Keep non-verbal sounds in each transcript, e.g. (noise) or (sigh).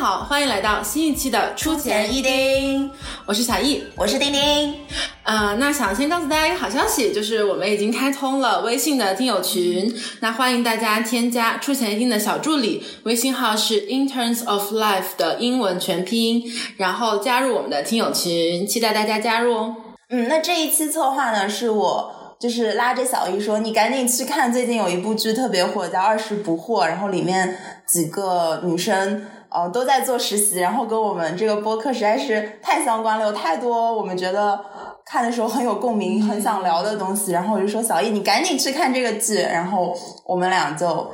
好，欢迎来到新一期的出钱一丁，我是小易，我是丁丁。呃，那想先告诉大家一个好消息，就是我们已经开通了微信的听友群，那欢迎大家添加出钱一丁的小助理，微信号是 interns of life 的英文全拼，然后加入我们的听友群，期待大家加入哦。嗯，那这一期策划呢，是我。就是拉着小易说：“你赶紧去看，最近有一部剧特别火，叫《二十不惑》，然后里面几个女生，呃，都在做实习，然后跟我们这个播客实在是太相关了，有太多我们觉得看的时候很有共鸣、很想聊的东西。然后我就说小易，你赶紧去看这个剧。然后我们俩就，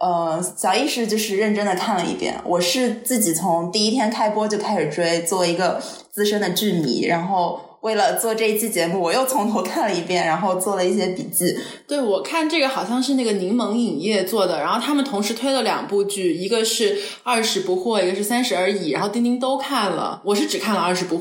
呃，小易是就是认真的看了一遍，我是自己从第一天开播就开始追，作为一个资深的剧迷，然后。”为了做这一期节目，我又从头看了一遍，然后做了一些笔记。对，我看这个好像是那个柠檬影业做的，然后他们同时推了两部剧，一个是《二十不惑》，一个是《三十而已》，然后丁丁都看了，我是只看了《二十不惑》。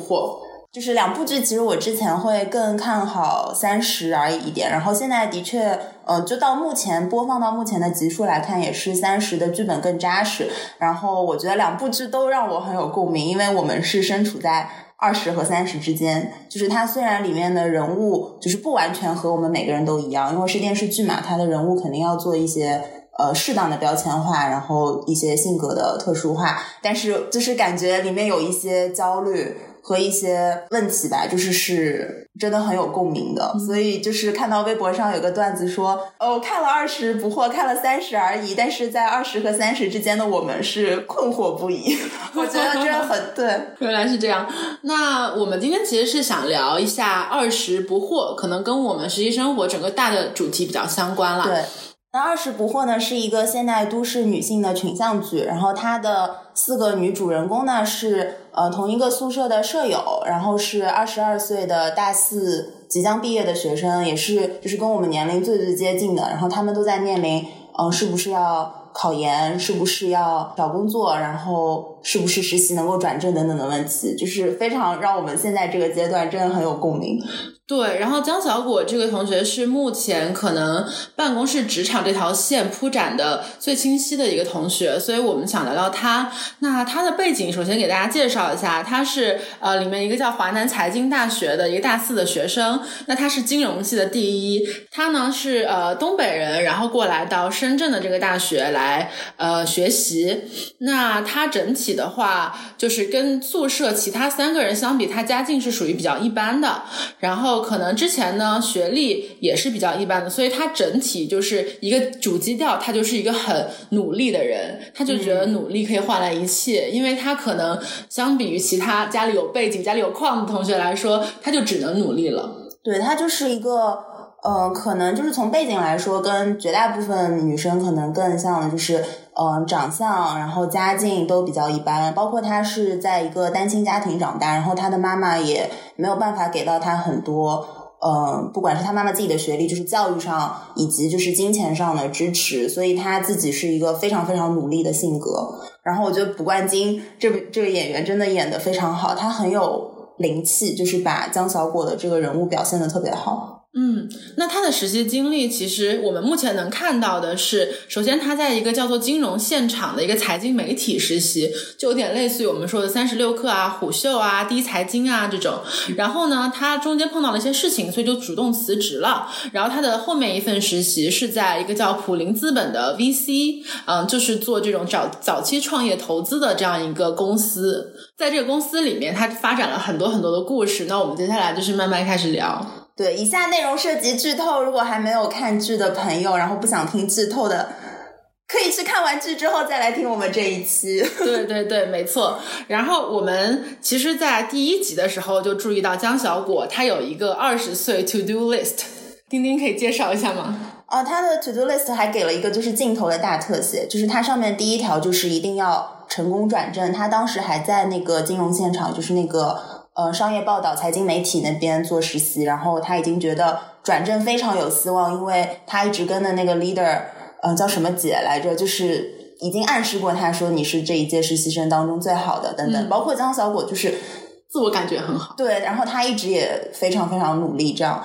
就是两部剧，其实我之前会更看好《三十而已》一点，然后现在的确，呃，就到目前播放到目前的集数来看，也是《三十》的剧本更扎实。然后我觉得两部剧都让我很有共鸣，因为我们是身处在。二十和三十之间，就是它虽然里面的人物就是不完全和我们每个人都一样，因为是电视剧嘛，它的人物肯定要做一些呃适当的标签化，然后一些性格的特殊化，但是就是感觉里面有一些焦虑。和一些问题吧，就是是真的很有共鸣的，所以就是看到微博上有个段子说，哦，看了二十不惑，看了三十而已，但是在二十和三十之间的我们是困惑不已。(laughs) 我觉得真的很 (laughs) 对，(laughs) 原来是这样。那我们今天其实是想聊一下二十不惑，可能跟我们实际生活整个大的主题比较相关了。对。那《二十不惑》呢，是一个现代都市女性的群像剧，然后它的四个女主人公呢是呃同一个宿舍的舍友，然后是二十二岁的大四即将毕业的学生，也是就是跟我们年龄最最接近的，然后他们都在面临嗯是不是要考研，是不是要找工作，然后是不是实习能够转正等等的问题，就是非常让我们现在这个阶段真的很有共鸣。对，然后江小果这个同学是目前可能办公室职场这条线铺展的最清晰的一个同学，所以我们想聊聊他。那他的背景，首先给大家介绍一下，他是呃里面一个叫华南财经大学的一个大四的学生，那他是金融系的第一。他呢是呃东北人，然后过来到深圳的这个大学来呃学习。那他整体的话，就是跟宿舍其他三个人相比，他家境是属于比较一般的，然后。可能之前呢，学历也是比较一般的，所以他整体就是一个主基调，他就是一个很努力的人，他就觉得努力可以换来一切，因为他可能相比于其他家里有背景、家里有矿的同学来说，他就只能努力了。对他就是一个，呃，可能就是从背景来说，跟绝大部分女生可能更像的就是。嗯，长相，然后家境都比较一般，包括他是在一个单亲家庭长大，然后他的妈妈也没有办法给到他很多，嗯，不管是他妈妈自己的学历，就是教育上，以及就是金钱上的支持，所以他自己是一个非常非常努力的性格。然后我觉得卜冠金这部这个演员真的演的非常好，他很有灵气，就是把江小果的这个人物表现的特别好。嗯，那他的实习经历，其实我们目前能看到的是，首先他在一个叫做金融现场的一个财经媒体实习，就有点类似于我们说的三十六氪啊、虎嗅啊、第一财经啊这种。然后呢，他中间碰到了一些事情，所以就主动辞职了。然后他的后面一份实习是在一个叫普林资本的 VC，嗯，就是做这种早早期创业投资的这样一个公司。在这个公司里面，他发展了很多很多的故事。那我们接下来就是慢慢开始聊。对，以下内容涉及剧透，如果还没有看剧的朋友，然后不想听剧透的，可以去看完剧之后再来听我们这一期。(laughs) 对对对，没错。然后我们其实，在第一集的时候就注意到江小果他有一个二十岁 to do list，丁丁可以介绍一下吗？哦，他的 to do list 还给了一个就是镜头的大特写，就是它上面第一条就是一定要成功转正。他当时还在那个金融现场，就是那个。呃，商业报道、财经媒体那边做实习，然后他已经觉得转正非常有希望，因为他一直跟的那个 leader，呃，叫什么姐来着，就是已经暗示过他说你是这一届实习生当中最好的，等等。包括江小果，就是自我感觉很好。对，然后他一直也非常非常努力，这样。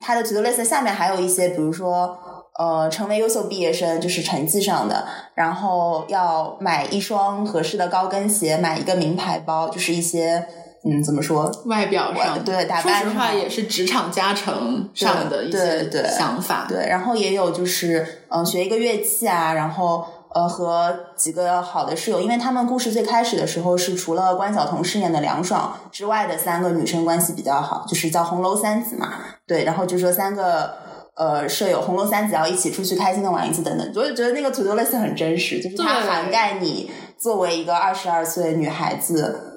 他的 to do list 下面还有一些，比如说，呃，成为优秀毕业生就是成绩上的，然后要买一双合适的高跟鞋，买一个名牌包，就是一些嗯，怎么说？外表上对打扮说实话也是职场加成上的一对些对想法。对，然后也有就是嗯、呃学一个乐器啊，然后呃和几个好的室友，因为他们故事最开始的时候是除了关晓彤饰演的梁爽之外的三个女生关系比较好，就是叫红楼三子嘛。对，然后就说三个。呃，舍友红楼三子要一起出去开心的玩一次等等，我就觉得那个 to do list 很真实，就是它涵盖你作为一个二十二岁女孩子，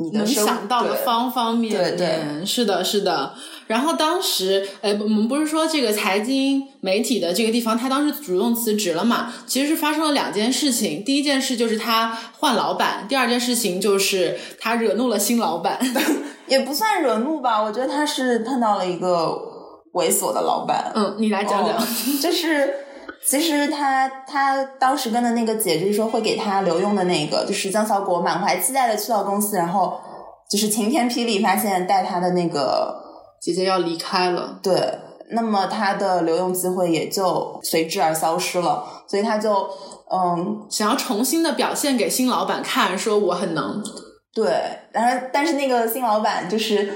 你的能想到的方方面面，对对是的，是的。然后当时，呃，我们不是说这个财经媒体的这个地方，他当时主动辞职了嘛？其实是发生了两件事情。第一件事就是他换老板，第二件事情就是他惹怒了新老板。(laughs) 也不算惹怒吧，我觉得他是碰到了一个猥琐的老板。嗯，你来讲讲。哦就是其实他他当时跟的那个姐就是说会给他留用的那个，就是江小果满怀期待的去到公司，然后就是晴天霹雳发现带他的那个姐姐要离开了，对，那么他的留用机会也就随之而消失了，所以他就嗯想要重新的表现给新老板看，说我很能。对，然后但是那个新老板就是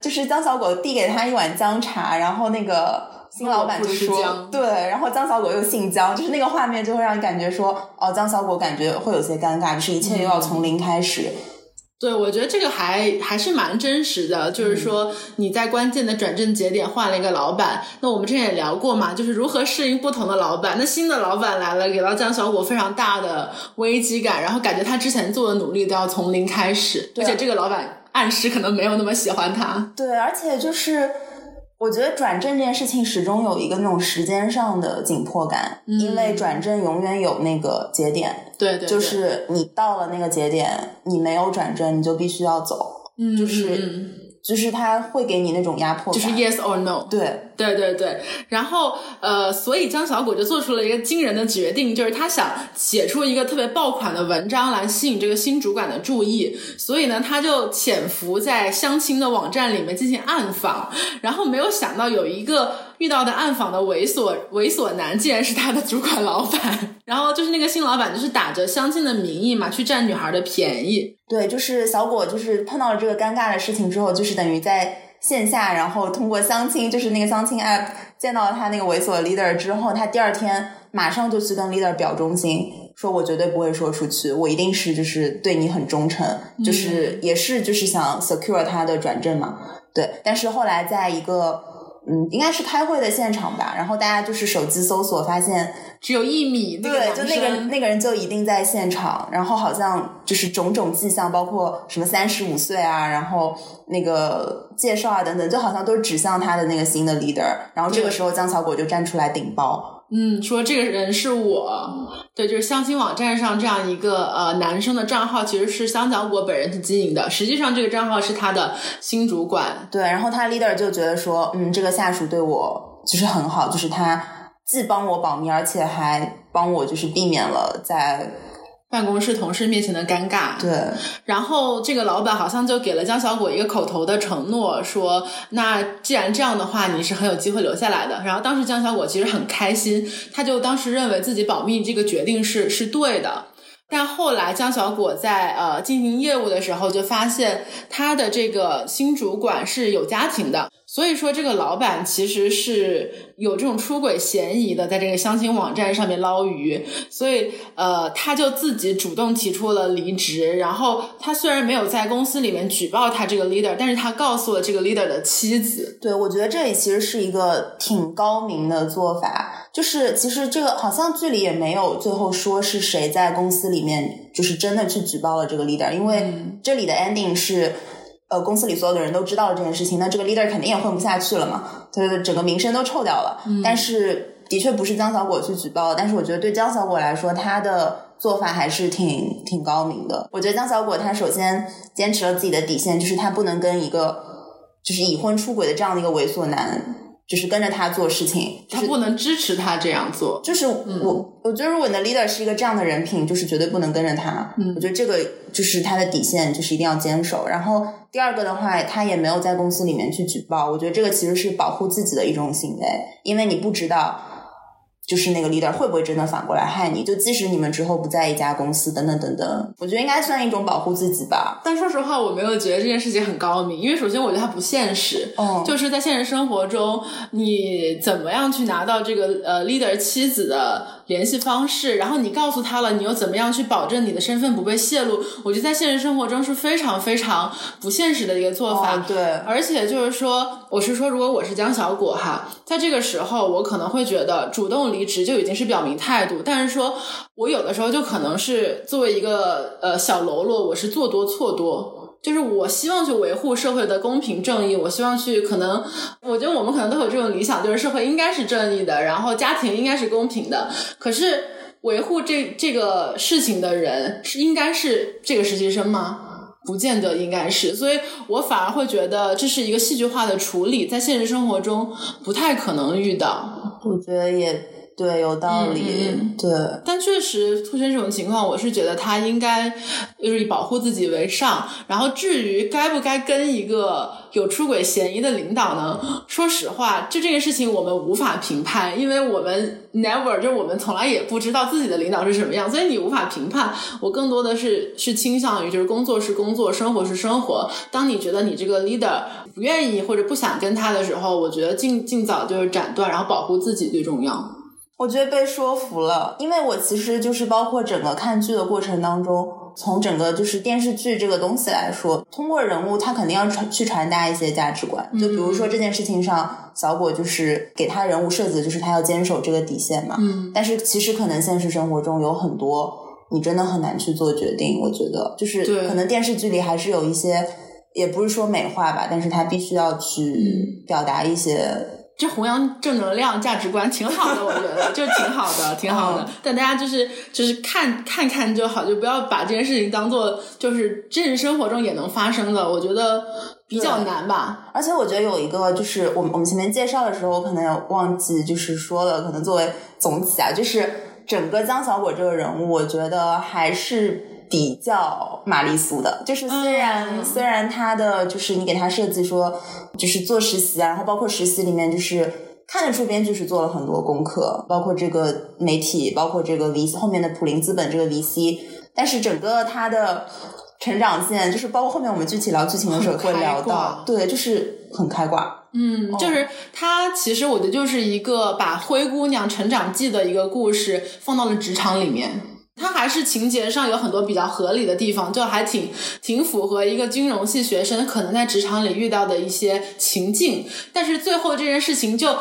就是江小果递给他一碗姜茶，然后那个。新老板就说姜：“对，然后江小果又姓江，就是那个画面就会让你感觉说，哦，江小果感觉会有些尴尬，就是一切又要从零开始。对，我觉得这个还还是蛮真实的，就是说你在关键的转正节点换了一个老板，那我们之前也聊过嘛，就是如何适应不同的老板。那新的老板来了，给到江小果非常大的危机感，然后感觉他之前做的努力都要从零开始，而且这个老板暗示可能没有那么喜欢他。对，而且就是我觉得转正这件事情始终有一个那种时间上的紧迫感，因为转正永远有那个节点，对对对，就是你到了那个节点，你没有转正，你就必须要走，嗯，就是嗯就是他会给你那种压迫感，就是 yes or no。对。对对对，然后呃，所以江小果就做出了一个惊人的决定，就是他想写出一个特别爆款的文章来吸引这个新主管的注意，所以呢，他就潜伏在相亲的网站里面进行暗访，然后没有想到有一个遇到的暗访的猥琐 (laughs) 猥琐男，竟然是他的主管老板，然后就是那个新老板就是打着相亲的名义嘛，去占女孩的便宜，对，就是小果，就是碰到了这个尴尬的事情之后，就是等于在线下，然后通过相亲，就是那个相亲 app 见到了他那个猥琐的 leader 之后，他第二天马上就去跟 leader 表忠心，说我绝对不会说出去，我一定是就是对你很忠诚，就是也是就是想 secure 他的转正嘛。对，但是后来在一个嗯，应该是开会的现场吧，然后大家就是手机搜索发现。只有一米那个对，就那个那个人就一定在现场，然后好像就是种种迹象，包括什么三十五岁啊，然后那个介绍啊等等，就好像都指向他的那个新的 leader。然后这个时候江小果就站出来顶包，嗯，说这个人是我，对，就是相亲网站上这样一个呃男生的账号，其实是香蕉果本人去经营的，实际上这个账号是他的新主管。对，然后他 leader 就觉得说，嗯，这个下属对我就是很好，就是他既帮我保密，而且还帮我就是避免了在办公室同事面前的尴尬，对然后这个老板好像就给了江小果一个口头的承诺，说那既然这样的话，你是很有机会留下来的。然后当时江小果其实很开心，他就当时认为自己保密这个决定是是对的。但后来江小果在呃进行业务的时候，就发现他的这个新主管是有家庭的，所以说这个老板其实是有这种出轨嫌疑的，在这个相亲网站上面捞鱼，所以呃他就自己主动提出了离职。然后他虽然没有在公司里面举报他这个 leader，但是他告诉了这个 leader 的妻子，对，我觉得这里其实是一个挺高明的做法，就是其实这个好像剧里也没有最后说是谁在公司里面就是真的去举报了这个 leader，因为这里的 ending 是。呃，公司里所有的人都知道了这件事情，那这个 leader 肯定也混不下去了嘛，他的整个名声都臭掉了。但是的确不是江小果去举报，但是我觉得对江小果来说，他的做法还是挺挺高明的。我觉得江小果他首先坚持了自己的底线，就是他不能跟一个就是已婚出轨的这样的一个猥琐男，就是跟着他做事情，就是他不能支持他这样做。就是我，我觉得如果你的 leader 是一个这样的人品，就是绝对不能跟着他。嗯我觉得这个就是他的底线，就是一定要坚守。然后第二个的话，他也没有在公司里面去举报，我觉得这个其实是保护自己的一种行为，因为你不知道就是那个 leader 会不会真的反过来害你？就即使你们之后不在一家公司，等等等等，我觉得应该算一种保护自己吧。但说实话，我没有觉得这件事情很高明，因为首先我觉得它不现实。嗯就是在现实生活中，你怎么样去拿到这个呃 leader 妻子的联系方式，然后你告诉他了，你又怎么样去保证你的身份不被泄露？我觉得在现实生活中是非常非常不现实的一个做法。哦对而且就是说，我是说，如果我是江小果哈，在这个时候，我可能会觉得主动离职就已经是表明态度，但是说我有的时候就可能是作为一个呃小喽啰，我是做多错多。就是我希望去维护社会的公平正义，我希望去可能，我觉得我们可能都有这种理想，就是社会应该是正义的，然后家庭应该是公平的。可是维护这这个事情的人是应该是这个实习生吗？不见得应该是，所以我反而会觉得这是一个戏剧化的处理，在现实生活中不太可能遇到。我觉得也对，有道理。嗯对，但确实出现这种情况，我是觉得他应该就是以保护自己为上。然后至于该不该跟一个有出轨嫌疑的领导呢？说实话，就这个事情我们无法评判，因为我们 never 就是我们从来也不知道自己的领导是什么样，所以你无法评判。我更多的是是倾向于就是工作是工作，生活是生活。当你觉得你这个 leader 不愿意或者不想跟他的时候，我觉得尽尽早就是斩断，然后保护自己最重要。我觉得被说服了，因为我其实就是包括整个看剧的过程当中，从整个就是电视剧这个东西来说，通过人物他肯定要传去传达一些价值观。就比如说这件事情上，小果就是给他人物设置就是他要坚守这个底线嘛。嗯，但是其实可能现实生活中有很多你真的很难去做决定。我觉得就是可能电视剧里还是有一些，也不是说美化吧，但是他必须要去表达一些。这弘扬正能量价值观挺好的，我觉得 (laughs) 就挺好的，挺好的。但大家就是就是看看看就好，就不要把这件事情当做就是真实生活中也能发生的，我觉得比较难吧。而且我觉得有一个就是我们我们前面介绍的时候，我可能有忘记就是说了，可能作为总体啊，就是整个江小果这个人物，我觉得还是比较玛丽苏的。就是虽然、嗯虽然他的就是你给他设计说就是做实习啊，然后包括实习里面就是。看得出编剧是做了很多功课，包括这个媒体，包括这个 VC 后面的普林资本这个 VC，但是整个他的成长线，就是包括后面我们具体聊剧情的时候会聊到，对，就是很开挂。嗯，就是他其实我觉得就是一个把灰姑娘成长记的一个故事放到了职场里面。它还是情节上有很多比较合理的地方，就还挺挺符合一个金融系学生可能在职场里遇到的一些情境，但是最后这件事情就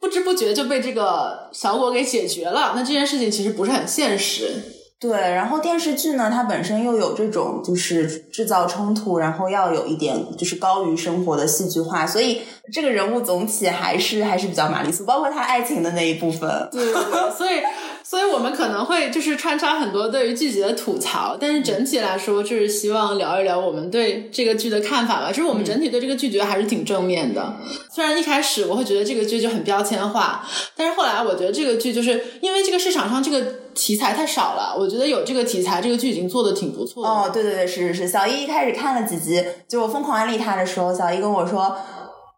不知不觉就被这个小果给解决了。那这件事情其实不是很现实。对，然后电视剧呢，它本身又有这种就是制造冲突，然后要有一点就是高于生活的戏剧化，所以这个人物总体还是还是比较玛丽苏，包括他爱情的那一部分。对对对，所以所以我们可能会就是穿插很多对于剧集的吐槽，但是整体来说，就是希望聊一聊我们对这个剧的看法吧。就是我们整体对这个剧觉得还是挺正面的。虽然一开始我会觉得这个剧就很标签化，但是后来我觉得这个剧就是因为这个市场上这个题材太少了，我觉得有这个题材，这个剧已经做的挺不错的。哦，对对对，是是是，小一一开始看了几集，就我疯狂安利他的时候，小一跟我说。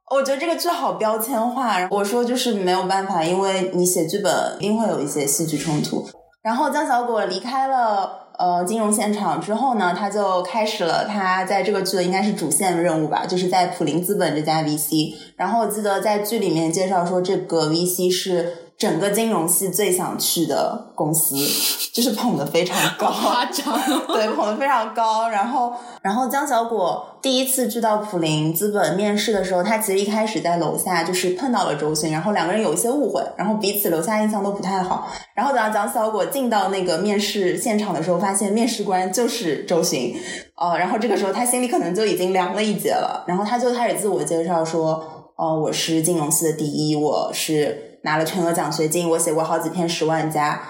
我觉得这个剧好标签化，我说就是没有办法，因为你写剧本一定会有一些戏剧冲突。然后江小果离开了呃金融现场之后呢，他就开始了他在这个剧的应该是主线任务吧，就是在普林资本这家 VC。然后我记得在剧里面介绍说，这个 VC 是整个金融系最想去的公司，(laughs) 就是捧得非常高，夸张。对，捧得非常高。然后，然后江小果第一次去到普林资本面试的时候，他其实一开始在楼下就是碰到了周迅，然后两个人有一些误会，然后彼此留下印象都不太好。然后等到江小果进到那个面试现场的时候，发现面试官就是周迅，呃，然后这个时候他心里可能就已经凉了一截了。然后他就开始自我介绍说，呃，我是金融系的第一，我是拿了全额奖学金，我写过好几篇十万加。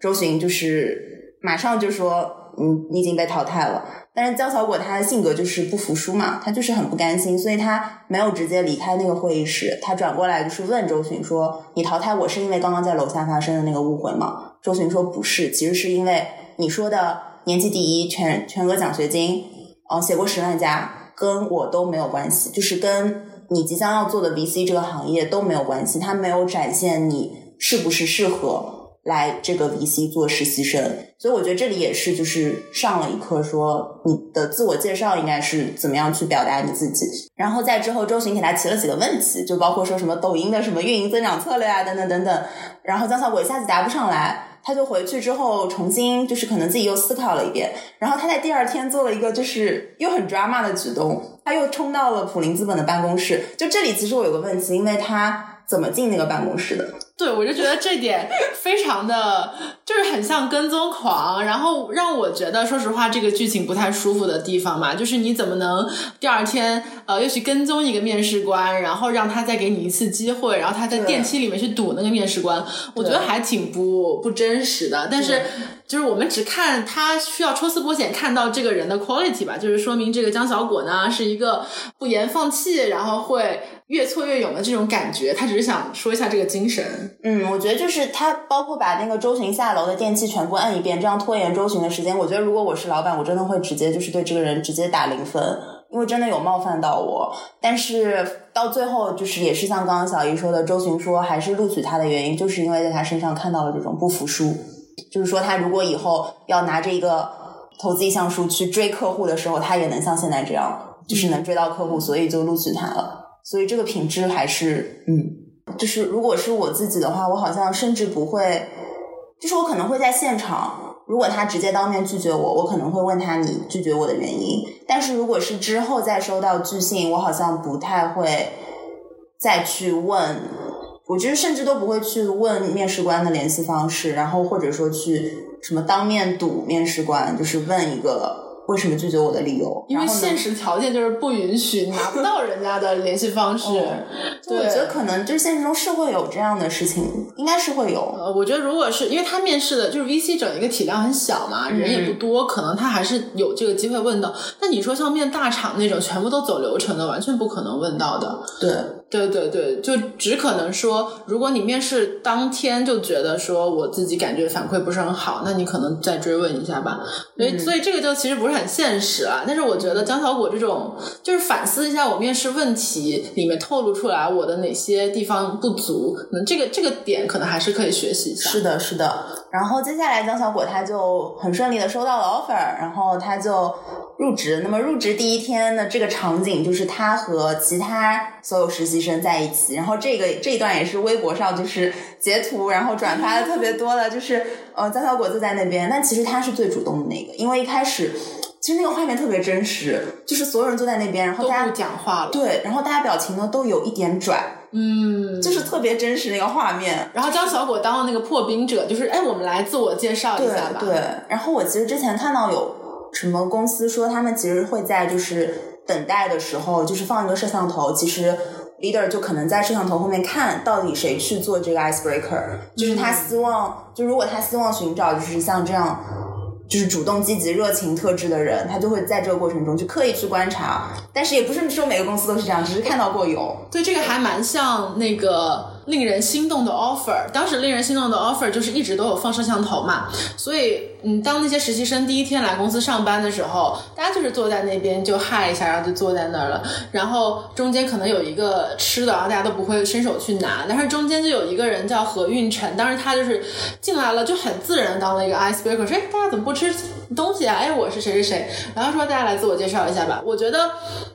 周迅就是马上就说，嗯，你已经被淘汰了。但是江小果他的性格就是不服输嘛，他就是很不甘心，所以他没有直接离开那个会议室，他转过来就是问周迅说：“你淘汰我是因为刚刚在楼下发生的那个误会吗？”周迅说：“不是，其实是因为你说的年级第一、全全额奖学金，呃，写过十万加，跟我都没有关系，就是跟你即将要做的 VC 这个行业都没有关系，它没有展现你。”是不是适合来这个 VC 做实习生。所以我觉得这里也是就是上了一课，说你的自我介绍应该是怎么样去表达你自己。然后在之后，周巡给他提了几个问题，就包括说什么抖音的什么运营增长策略啊，等等等等。然后江小果一下子答不上来。他就回去之后重新就是可能自己又思考了一遍，然后他在第二天做了一个就是又很 drama 的举动，他又冲到了普林资本的办公室。就这里其实我有个问题，因为他怎么进那个办公室的？对，我就觉得这点非常的，就是很像跟踪狂，然后让我觉得，说实话，这个剧情不太舒服的地方嘛，就是你怎么能第二天呃又去跟踪一个面试官，然后让他再给你一次机会，然后他在电梯里面去堵那个面试官，我觉得还挺不不真实的。但是就是我们只看他需要抽丝剥茧看到这个人的 quality 吧，就是说明这个江小果呢是一个不言放弃，然后会。越挫越勇的这种感觉，他只是想说一下这个精神。嗯，我觉得就是他，包括把那个周巡下楼的电器全部按一遍，这样拖延周巡的时间。我觉得如果我是老板，我真的会直接就是对这个人直接打零分，因为真的有冒犯到我。但是到最后，就是也是像刚刚小姨说的，周巡说还是录取他的原因，就是因为在他身上看到了这种不服输，就是说他如果以后要拿着一个投资意向书去追客户的时候，他也能像现在这样，就是能追到客户，所以就录取他了。所以这个品质还是，嗯，就是如果是我自己的话，我好像甚至不会，就是我可能会在现场，如果他直接当面拒绝我，我可能会问他你拒绝我的原因。但是如果是之后再收到拒信，我好像不太会再去问，我觉得甚至都不会去问面试官的联系方式，然后或者说去什么当面堵面试官，就是问一个。为什么拒绝我的理由？因为现实条件就是不允许，拿不到人家的联系方式。(laughs) 对，我觉得可能就是现实中是会有这样的事情，应该是会有。呃，我觉得如果是因为他面试的，就是 VC 整一个体量很小嘛，人也不多，可能他还是有这个机会问到。那你说像面大厂那种全部都走流程的，完全不可能问到的。对。对对对，就只可能说，如果你面试当天就觉得说我自己感觉反馈不是很好，那你可能再追问一下吧。所以，所以这个就其实不是很现实啊。但是我觉得江小果这种，就是反思一下我面试问题里面透露出来我的哪些地方不足，可能这个这个点可能还是可以学习一下。是的，是的。然后接下来江小果他就很顺利的收到了 offer，然后他就。入职，那么入职第一天的这个场景就是他和其他所有实习生在一起，然后这个这一段也是微博上就是截图，然后转发的特别多的，就是呃江小果子在那边，但其实他是最主动的那个，因为一开始其实那个画面特别真实，就是所有人坐在那边，然后大家不讲话了，对，然后大家表情呢都有一点拽，嗯，就是特别真实那个画面，然后江小果当了那个破冰者，就是哎，我们来自我介绍一下吧，对，然后我其实之前看到有。什么公司说他们其实会在就是等待的时候，就是放一个摄像头，其实 leader 就可能在摄像头后面看到底谁去做这个 icebreaker，就是他希望，就如果他希望寻找就是像这样，就是主动、积极、热情特质的人，他就会在这个过程中去刻意去观察，但是也不是说每个公司都是这样，只是看到过有。对，这个还蛮像那个。令人心动的 offer，当时令人心动的 offer 就是一直都有放摄像头嘛，所以嗯，当那些实习生第一天来公司上班的时候，大家就是坐在那边就嗨一下，然后就坐在那儿了，然后中间可能有一个吃的，然后大家都不会伸手去拿，但是中间就有一个人叫何运晨，当时他就是进来了就很自然当了一个 icebreaker，说哎大家怎么不吃东西啊？哎我是谁谁谁，然后说大家来自我介绍一下吧。我觉得，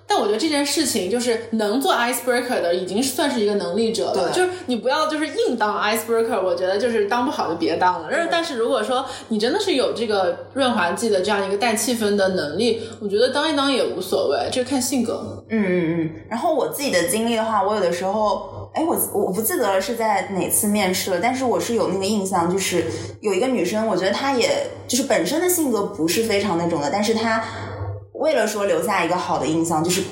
但我觉得这件事情就是能做 icebreaker 的已经算是一个能力者了，就是。你不要就是硬当 icebreaker，我觉得就是当不好就别当了。但是但是如果说你真的是有这个润滑剂的这样一个带气氛的能力，我觉得当一当也无所谓，这看性格。嗯嗯嗯。然后我自己的经历的话，我有的时候，哎，我我不记得了是在哪次面试了，但是我是有那个印象，就是有一个女生，我觉得她也就是本身的性格不是非常那种的，但是她为了说留下一个好的印象，就是。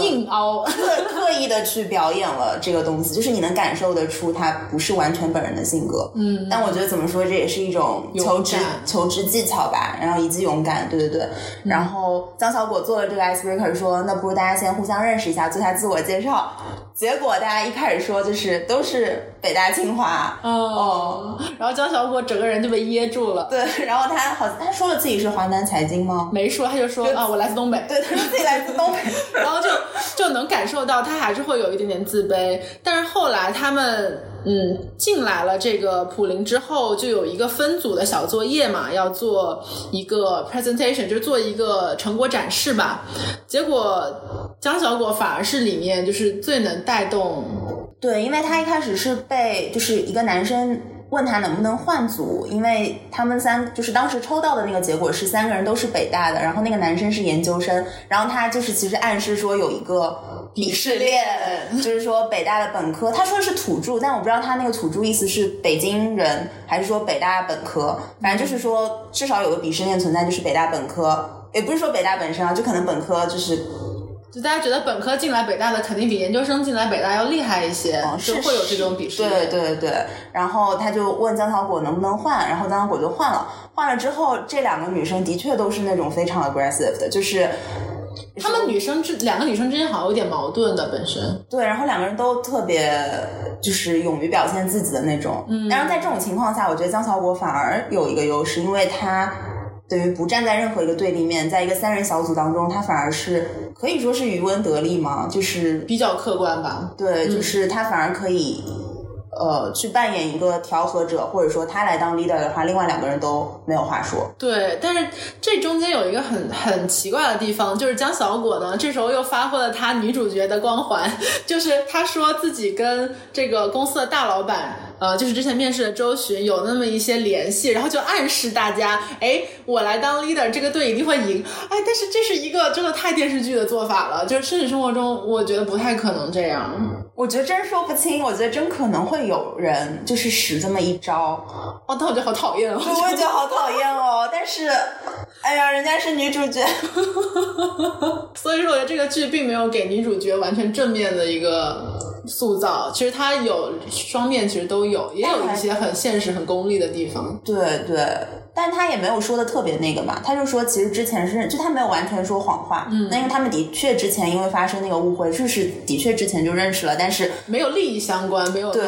硬凹，(laughs) 刻刻意的去表演了这个东西，就是你能感受得出他不是完全本人的性格。嗯，但我觉得怎么说，这也是一种求职求职技巧吧，然后以及勇敢，对对对。然后张小果做了这个 icebreaker，说那不如大家先互相认识一下，做下自我介绍。结果大家一开始说就是都是北大清华，哦，然后江小果整个人就被噎住了。对，然后他好，他说了自己是华南财经吗？没说，他就说啊，我来自东北。对，他说自己来自东北，(laughs) 然后就就能感受到他还是会有一点点自卑。但是后来他们嗯进来了这个普林之后，就有一个分组的小作业嘛，要做一个 presentation，就是做一个成果展示吧。结果江小果反而是里面就是最能带动。对，因为他一开始是被就是一个男生。问他能不能换组，因为他们三就是当时抽到的那个结果是三个人都是北大的，然后那个男生是研究生，然后他就是其实暗示说有一个鄙视链，就是说北大的本科，他说的是土著，但我不知道他那个土著意思是北京人还是说北大本科，反正就是说至少有个鄙视链存在，就是北大本科，也不是说北大本身啊，就可能本科就是。就大家觉得本科进来北大的肯定比研究生进来北大要厉害一些，是会有这种鄙视。对对对，然后他就问江小果能不能换，然后江小果就换了。换了之后，这两个女生的确都是那种非常 aggressive 的，就是她们女生之两个女生之间好像有点矛盾的本身。对，然后两个人都特别就是勇于表现自己的那种。嗯，然后在这种情况下，我觉得江小果反而有一个优势，因为她。等于不站在任何一个对立面，在一个三人小组当中，他反而是可以说是渔翁得利嘛，就是比较客观吧。对，就是他反而可以，呃，去扮演一个调和者，或者说他来当 leader 的话，另外两个人都没有话说。对，但是这中间有一个很很奇怪的地方，就是江小果呢，这时候又发挥了她女主角的光环，(laughs) 就是她说自己跟这个公司的大老板。呃，就是之前面试的周巡有那么一些联系，然后就暗示大家，哎，我来当 leader，这个队一定会赢。哎，但是这是一个真的太电视剧的做法了，就是现实生活中，我觉得不太可能这样。我觉得真说不清，我觉得真可能会有人就是使这么一招。哦，但我觉得好讨厌哦。我也觉得好讨厌哦。但是，哎呀，人家是女主角，(laughs) 所以说我觉得这个剧并没有给女主角完全正面的一个。塑造其实它有双面，其实都有，也有一些很现实、很功利的地方。对对。但他也没有说的特别那个嘛，他就说其实之前是，就他没有完全说谎话。嗯，那因为他们的确之前因为发生那个误会，就是的确之前就认识了，但是没有利益相关，没有对。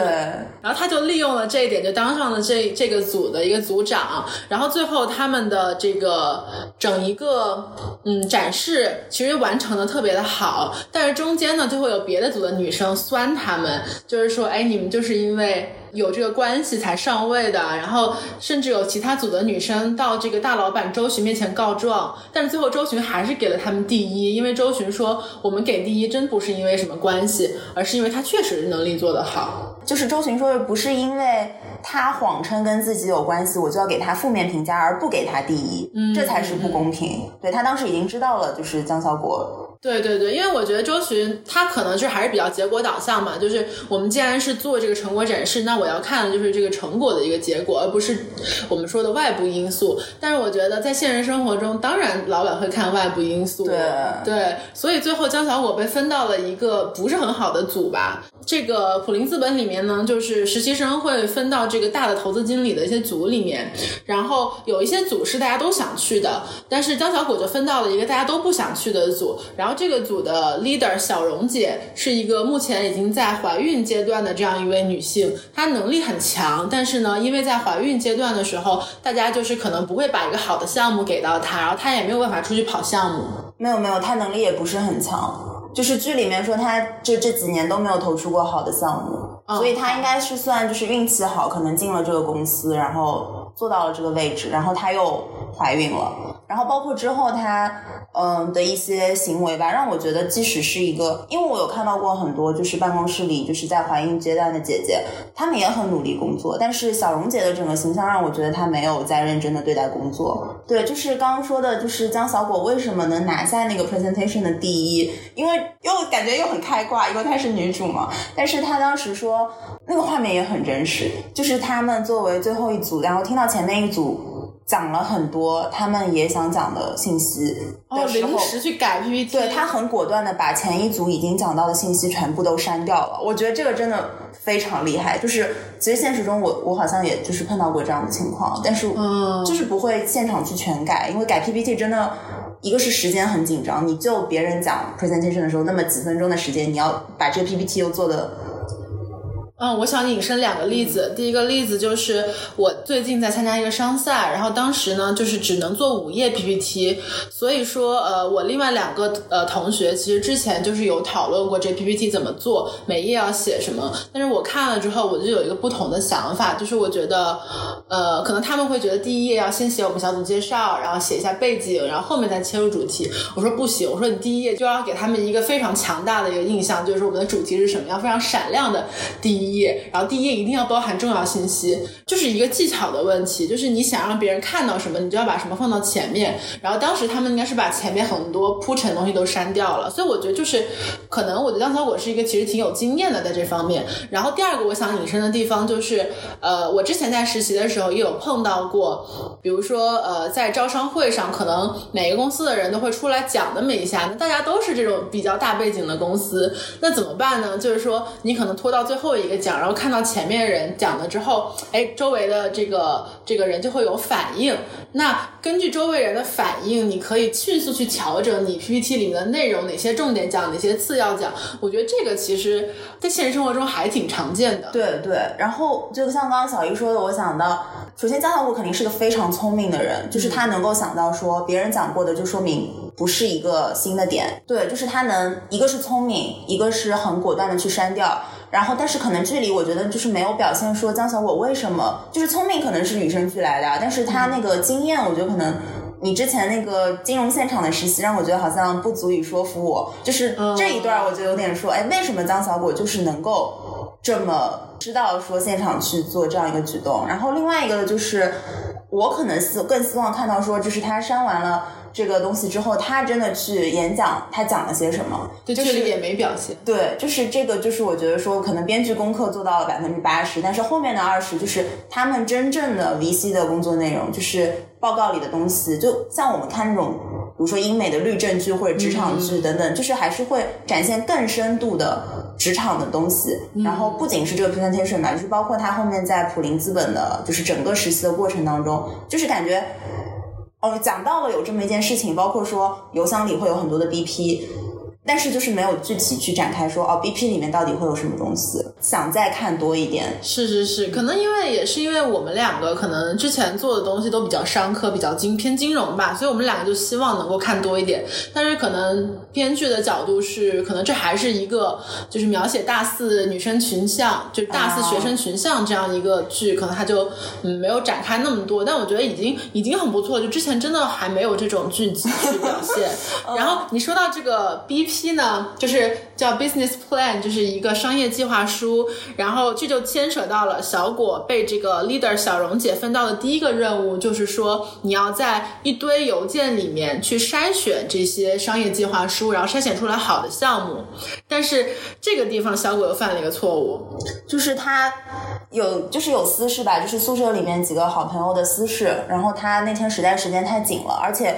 然后他就利用了这一点，就当上了这这个组的一个组长。然后最后他们的这个整一个嗯展示其实完成的特别的好，但是中间呢就会有别的组的女生酸他们，就是说哎你们就是因为。有这个关系才上位的，然后甚至有其他组的女生到这个大老板周巡面前告状，但是最后周巡还是给了他们第一，因为周巡说我们给第一真不是因为什么关系，而是因为他确实能力做得好。就是周巡说的不是因为他谎称跟自己有关系，我就要给他负面评价而不给他第一，这才是不公平。对他当时已经知道了，就是江小果。对对对，因为我觉得周巡他可能就还是比较结果导向嘛，就是我们既然是做这个成果展示，那我要看的就是这个成果的一个结果，而不是我们说的外部因素。但是我觉得在现实生活中，当然老板会看外部因素。对对，所以最后江小果被分到了一个不是很好的组吧。这个普林资本里面呢，就是实习生会分到这个大的投资经理的一些组里面，然后有一些组是大家都想去的，但是江小果就分到了一个大家都不想去的组。然后这个组的 leader 小荣姐是一个目前已经在怀孕阶段的这样一位女性，她能力很强，但是呢，因为在怀孕阶段的时候，大家就是可能不会把一个好的项目给到她，然后她也没有办法出去跑项目。没有没有，她能力也不是很强。就是剧里面说，她这这几年都没有投出过好的项目，所以她应该是算就是运气好，可能进了这个公司，然后做到了这个位置，然后她又怀孕了，然后包括之后他。嗯的一些行为吧，让我觉得即使是一个，因为我有看到过很多，就是办公室里就是在怀孕阶段的姐姐，她们也很努力工作，但是小荣姐的整个形象让我觉得她没有在认真的对待工作。对，就是刚刚说的，就是江小果为什么能拿下那个 presentation 的第一，因为又感觉又很开挂，因为她是女主嘛。但是她当时说那个画面也很真实，就是他们作为最后一组，然后听到前面一组。讲了很多他们也想讲的信息哦，临时去改 PPT，对他很果断的把前一组已经讲到的信息全部都删掉了。我觉得这个真的非常厉害。就是其实现实中我我好像也就是碰到过这样的情况，但是嗯，就是不会现场去全改，因为改 PPT 真的一个是时间很紧张，你就别人讲 presentation 的时候那么几分钟的时间，你要把这个 PPT 又做的。嗯，我想引申两个例子。第一个例子就是我最近在参加一个商赛，然后当时呢就是只能做五页 PPT，所以说呃我另外两个呃同学其实之前就是有讨论过这 PPT 怎么做，每页要写什么。但是我看了之后，我就有一个不同的想法，就是我觉得呃可能他们会觉得第一页要先写我们小组介绍，然后写一下背景，然后后面再切入主题。我说不行，我说你第一页就要给他们一个非常强大的一个印象，就是我们的主题是什么，样非常闪亮的第一。一页，然后第一页一定要包含重要信息，就是一个技巧的问题，就是你想让别人看到什么，你就要把什么放到前面。然后当时他们应该是把前面很多铺陈东西都删掉了，所以我觉得就是可能我觉得江小果是一个其实挺有经验的在这方面。然后第二个我想引申的地方就是，呃，我之前在实习的时候也有碰到过，比如说呃，在招商会上，可能每个公司的人都会出来讲那么一下，那大家都是这种比较大背景的公司，那怎么办呢？就是说你可能拖到最后一个。讲，然后看到前面人讲了之后，哎，周围的这个这个人就会有反应。那根据周围人的反应，你可以迅速去调整你 PPT 里面的内容，哪些重点讲，哪些次要讲。我觉得这个其实，在现实生活中还挺常见的。对对。然后就像刚刚小姨说的，我想到，首先江小果肯定是个非常聪明的人，就是他能够想到说别人讲过的，就说明不是一个新的点。对，就是他能一个是聪明，一个是很果断的去删掉。然后，但是可能这里我觉得就是没有表现说江小果为什么就是聪明，可能是与生俱来的，但是他那个经验，我觉得可能你之前那个金融现场的实习让我觉得好像不足以说服我，就是这一段我觉得有点说，哎，为什么江小果就是能够这么知道说现场去做这样一个举动？然后另外一个就是我可能希更希望看到说，就是他删完了。这个东西之后，他真的去演讲，他讲了些什么？对，就是也没表现。对，就是这个，就是我觉得说，可能编剧功课做到了百分之八十，但是后面的二十，就是他们真正的 VC 的工作内容，就是报告里的东西。就像我们看那种，比如说英美的律政剧或者职场剧等等，就是还是会展现更深度的职场的东西。然后不仅是这个 presentation 吧，就是包括他后面在普林资本的，就是整个实习的过程当中，就是感觉。哦，讲到了有这么一件事情，包括说邮箱里会有很多的 BP。但是就是没有具体去展开说哦，BP 里面到底会有什么东西？想再看多一点。是是是，可能因为也是因为我们两个可能之前做的东西都比较商科，比较金偏金融吧，所以我们两个就希望能够看多一点。但是可能编剧的角度是，可能这还是一个就是描写大四女生群像，就是大四学生群像这样一个剧，可能他就嗯没有展开那么多。但我觉得已经已经很不错，就之前真的还没有这种剧集去表现。(laughs) 然后你说到这个 BP。P 呢，就是叫 business plan，就是一个商业计划书。然后这就牵扯到了小果被这个 leader 小荣姐分到的第一个任务，就是说你要在一堆邮件里面去筛选这些商业计划书，然后筛选出来好的项目。但是这个地方小果又犯了一个错误，就是他有就是有私事吧，就是宿舍里面几个好朋友的私事。然后他那天实在时间太紧了，而且。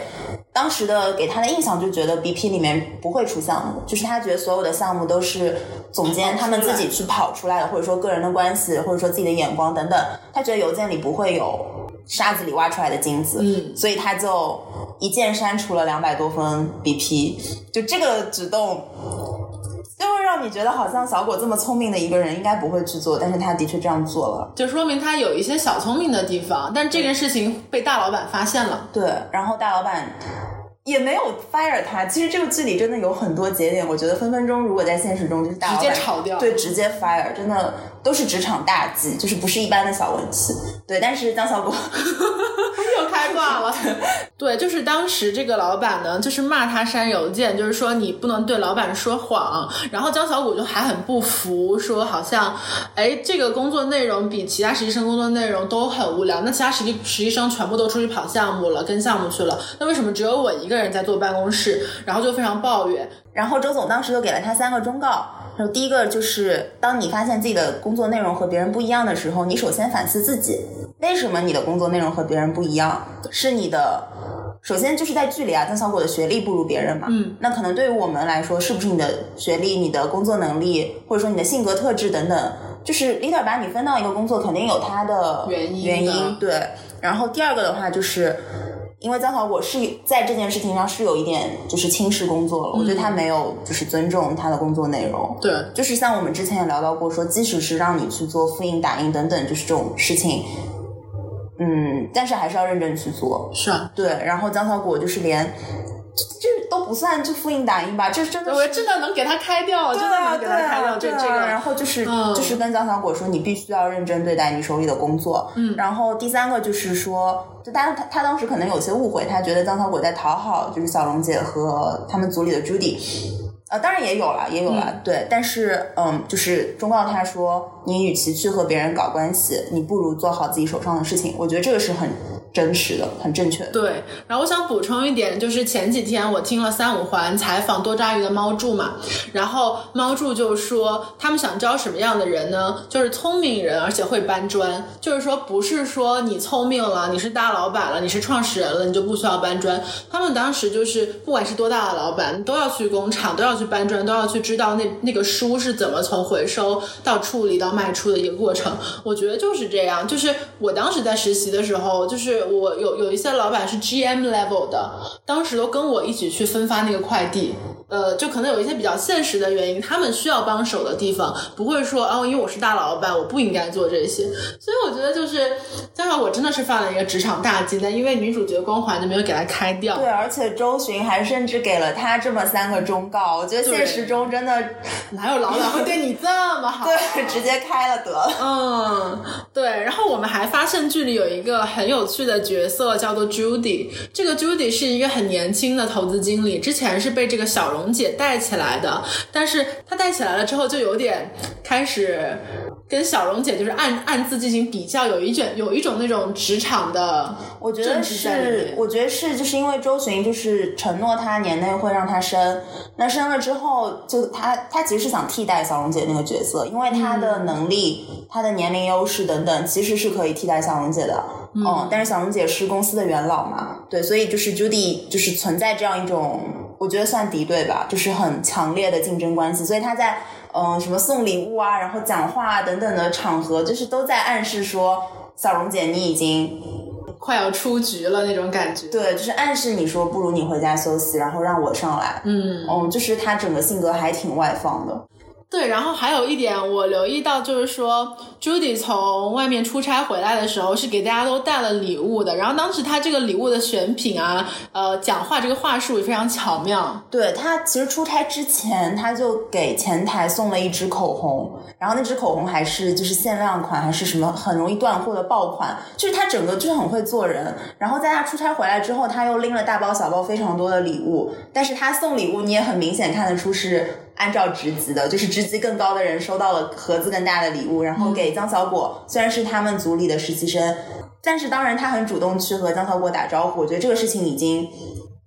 当时的给他的印象就觉得 BP 里面不会出现项目，就是他觉得所有的项目都是总监他们自己去跑出来的，或者说个人的关系，或者说自己的眼光等等。他觉得邮件里不会有沙子里挖出来的金子，嗯，所以他就一键删除了两百多封 BP。就这个举动，就会让你觉得好像小果这么聪明的一个人应该不会去做，但是他的确这样做了，就说明他有一些小聪明的地方。但这件事情被大老板发现了，对，然后大老板。也没有 fire 他，其实这个剧里真的有很多节点，我觉得分分钟如果在现实中就是直接炒掉，对，直接 fire，真的都是职场大忌，就是不是一般的小问题。对，但是江小果 (laughs) 又开挂了。(laughs) 对，就是当时这个老板呢，就是骂他删邮件，就是说你不能对老板说谎。然后江小果就还很不服，说好像哎，这个工作内容比其他实习生工作内容都很无聊。那其他实习实习生全部都出去跑项目了，跟项目去了，那为什么只有我一个？人在坐办公室，然后就非常抱怨。然后周总当时就给了他三个忠告。他说第一个就是，当你发现自己的工作内容和别人不一样的时候，你首先反思自己，为什么你的工作内容和别人不一样？是你的，首先就是在距离啊，邓小果的学历不如别人嘛。嗯。那可能对于我们来说，是不是你的学历、你的工作能力，或者说你的性格特质等等，就是 leader 把你分到一个工作，肯定有他的原因。原因对。然后第二个的话就是。因为江小果是在这件事情上是有一点就是轻视工作了，我觉得他没有就是尊重他的工作内容。对，就是像我们之前也聊到过，说即使是让你去做复印、打印等等，就是这种事情，嗯，但是还是要认真去做。是啊，对，然后江小果就是连这这都不算就复印打印吧，这真的是我真的能给他开掉，真的能给他开掉。这这个。然后就是、嗯就是跟江小果说，你必须要认真对待你手里的工作。嗯。然后第三个就是说，就他他他当时可能有些误会，他觉得江小果在讨好就是小荣姐和他们组里的 Judy。呃，当然也有了，也有了，对，但是，嗯，就是忠告他说，你与其去和别人搞关系，你不如做好自己手上的事情。我觉得这个是很真实的，很正确的。对，然后我想补充一点，就是前几天我听了三五环采访多抓鱼的猫柱嘛，然后猫柱就说他们想招什么样的人呢？就是聪明人，而且会搬砖。就是说，不是说你聪明了，你是大老板了，你是创始人了，你就不需要搬砖。他们当时就是，不管是多大的老板，都要去工厂，都要去搬砖，都要去知道那那个书是怎么从回收到处理到卖出的一个过程。我觉得就是这样，就是我当时在实习的时候，就是我有有一些老板是 GM level 的，当时都跟我一起去分发那个快递。呃，就可能有一些比较现实的原因，他们需要帮手的地方，不会说哦，因为我是大老板，我不应该做这些。所以我觉得就是，加上我真的是犯了一个职场大忌，但因为女主角光环就没有给他开掉。对，而且周巡还甚至给了他这么三个忠告，我觉得现实中真的哪有老板会对你这么好？(laughs) 对，直接开了得了。嗯，对。然后我们还发现剧里有一个很有趣的角色，叫做 Judy。这个 Judy 是一个很年轻的投资经理，之前是被这个小荣姐带起来的，但是她带起来了之后，就有点开始跟小蓉姐就是暗暗自进行比较，有一种有一种那种职场的我觉得是，我觉得是，就是因为周巡就是承诺他年内会让他生，那生了之后，就他他其实是想替代小蓉姐那个角色，因为他的能力、他的年龄优势等等，其实是可以替代小蓉姐的。嗯，但是小蓉姐是公司的元老嘛，对，所以就是 Judy 就是存在这样一种，我觉得算敌对吧，就是很强烈的竞争关系，所以他在嗯、呃什么送礼物啊，然后讲话啊等等的场合，就是都在暗示说小荣姐你已经快要出局了那种感觉。对，就是暗示你说不如你回家休息，然后让我上来。嗯，嗯，就是他整个性格还挺外放的。对，然后还有一点我留意到，就是说，Judy 从外面出差回来的时候是给大家都带了礼物的。然后当时他这个礼物的选品啊，呃，讲话这个话术也非常巧妙。对他其实出差之前，他就给前台送了一支口红，然后那支口红还是就是限量款，还是什么很容易断货的爆款，就是他整个就是很会做人。然后在他出差回来之后，他又拎了大包小包非常多的礼物，但是他送礼物你也很明显看得出是。按照职级的，就是职级更高的人收到了盒子更大的礼物，然后给江小果，虽然是他们组里的实习生，但是当然他很主动去和江小果打招呼，我觉得这个事情已经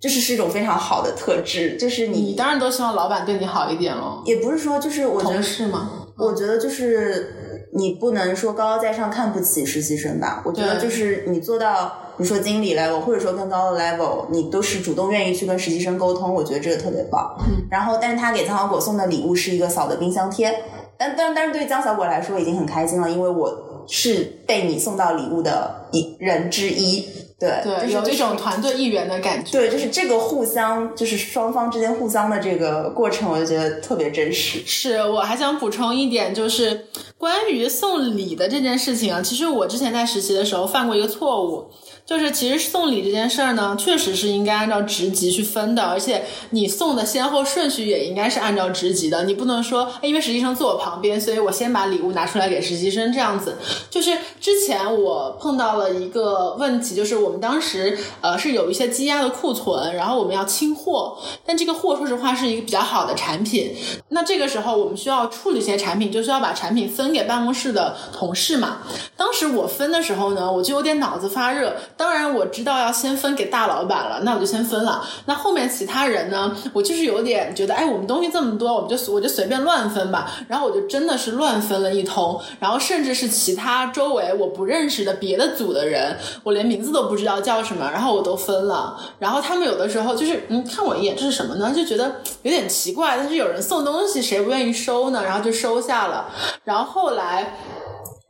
就是是一种非常好的特质，就是你你当然都希望老板对你好一点喽。也不是说就是我觉得同事嘛，我觉得就是你不能说高高在上看不起实习生吧，我觉得就是你做到。你说经理 level 或者说更高的 level，你都是主动愿意去跟实习生沟通，我觉得这个特别棒。嗯，然后，但是他给江小果送的礼物是一个扫的冰箱贴，但但但是对于江小果来说已经很开心了，因为我是被你送到礼物的一人之一。对，对，就是有一种团队一员的感觉。对，就是这个互相，就是双方之间互相的这个过程，我就觉得特别真实。是，我还想补充一点，就是关于送礼的这件事情啊，其实我之前在实习的时候犯过一个错误。就是其实送礼这件事儿呢，确实是应该按照职级去分的，而且你送的先后顺序也应该是按照职级的。你不能说，哎因为实习生坐我旁边，所以我先把礼物拿出来给实习生这样子。就是之前我碰到了一个问题，就是我们当时呃是有一些积压的库存，然后我们要清货，但这个货说实话是一个比较好的产品，那这个时候我们需要处理一些产品，就需要把产品分给办公室的同事嘛。当时我分的时候呢，我就有点脑子发热。当然我知道要先分给大老板了，那我就先分了。那后面其他人呢，我就是有点觉得，哎，我们东西这么多，我们就我就随便乱分吧。然后我就真的是乱分了一通，然后甚至是其他周围我不认识的别的组的人，我连名字都不知道叫什么，然后我都分了。然后他们有的时候就是，嗯，看我一眼，这是什么呢？就觉得有点奇怪。但是有人送东西，谁不愿意收呢？然后就收下了。然后后来。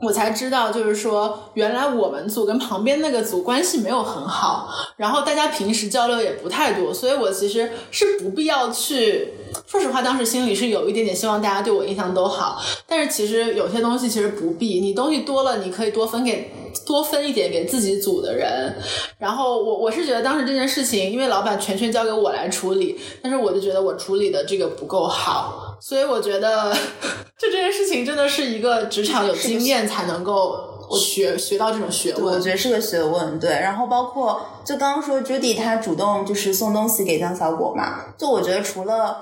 我才知道，就是说，原来我们组跟旁边那个组关系没有很好，然后大家平时交流也不太多，所以我其实是不必要去。说实话，当时心里是有一点点希望大家对我印象都好，但是其实有些东西其实不必，你东西多了，你可以多分给多分一点给自己组的人。然后我我是觉得当时这件事情，因为老板全权交给我来处理，但是我就觉得我处理的这个不够好，所以我觉得就这件事情真的是一个职场有经验才能够我学学到这种学问我。觉得是个学问，对。然后包括就刚刚说 Judy 她主动就是送东西给江小果嘛，就我觉得除了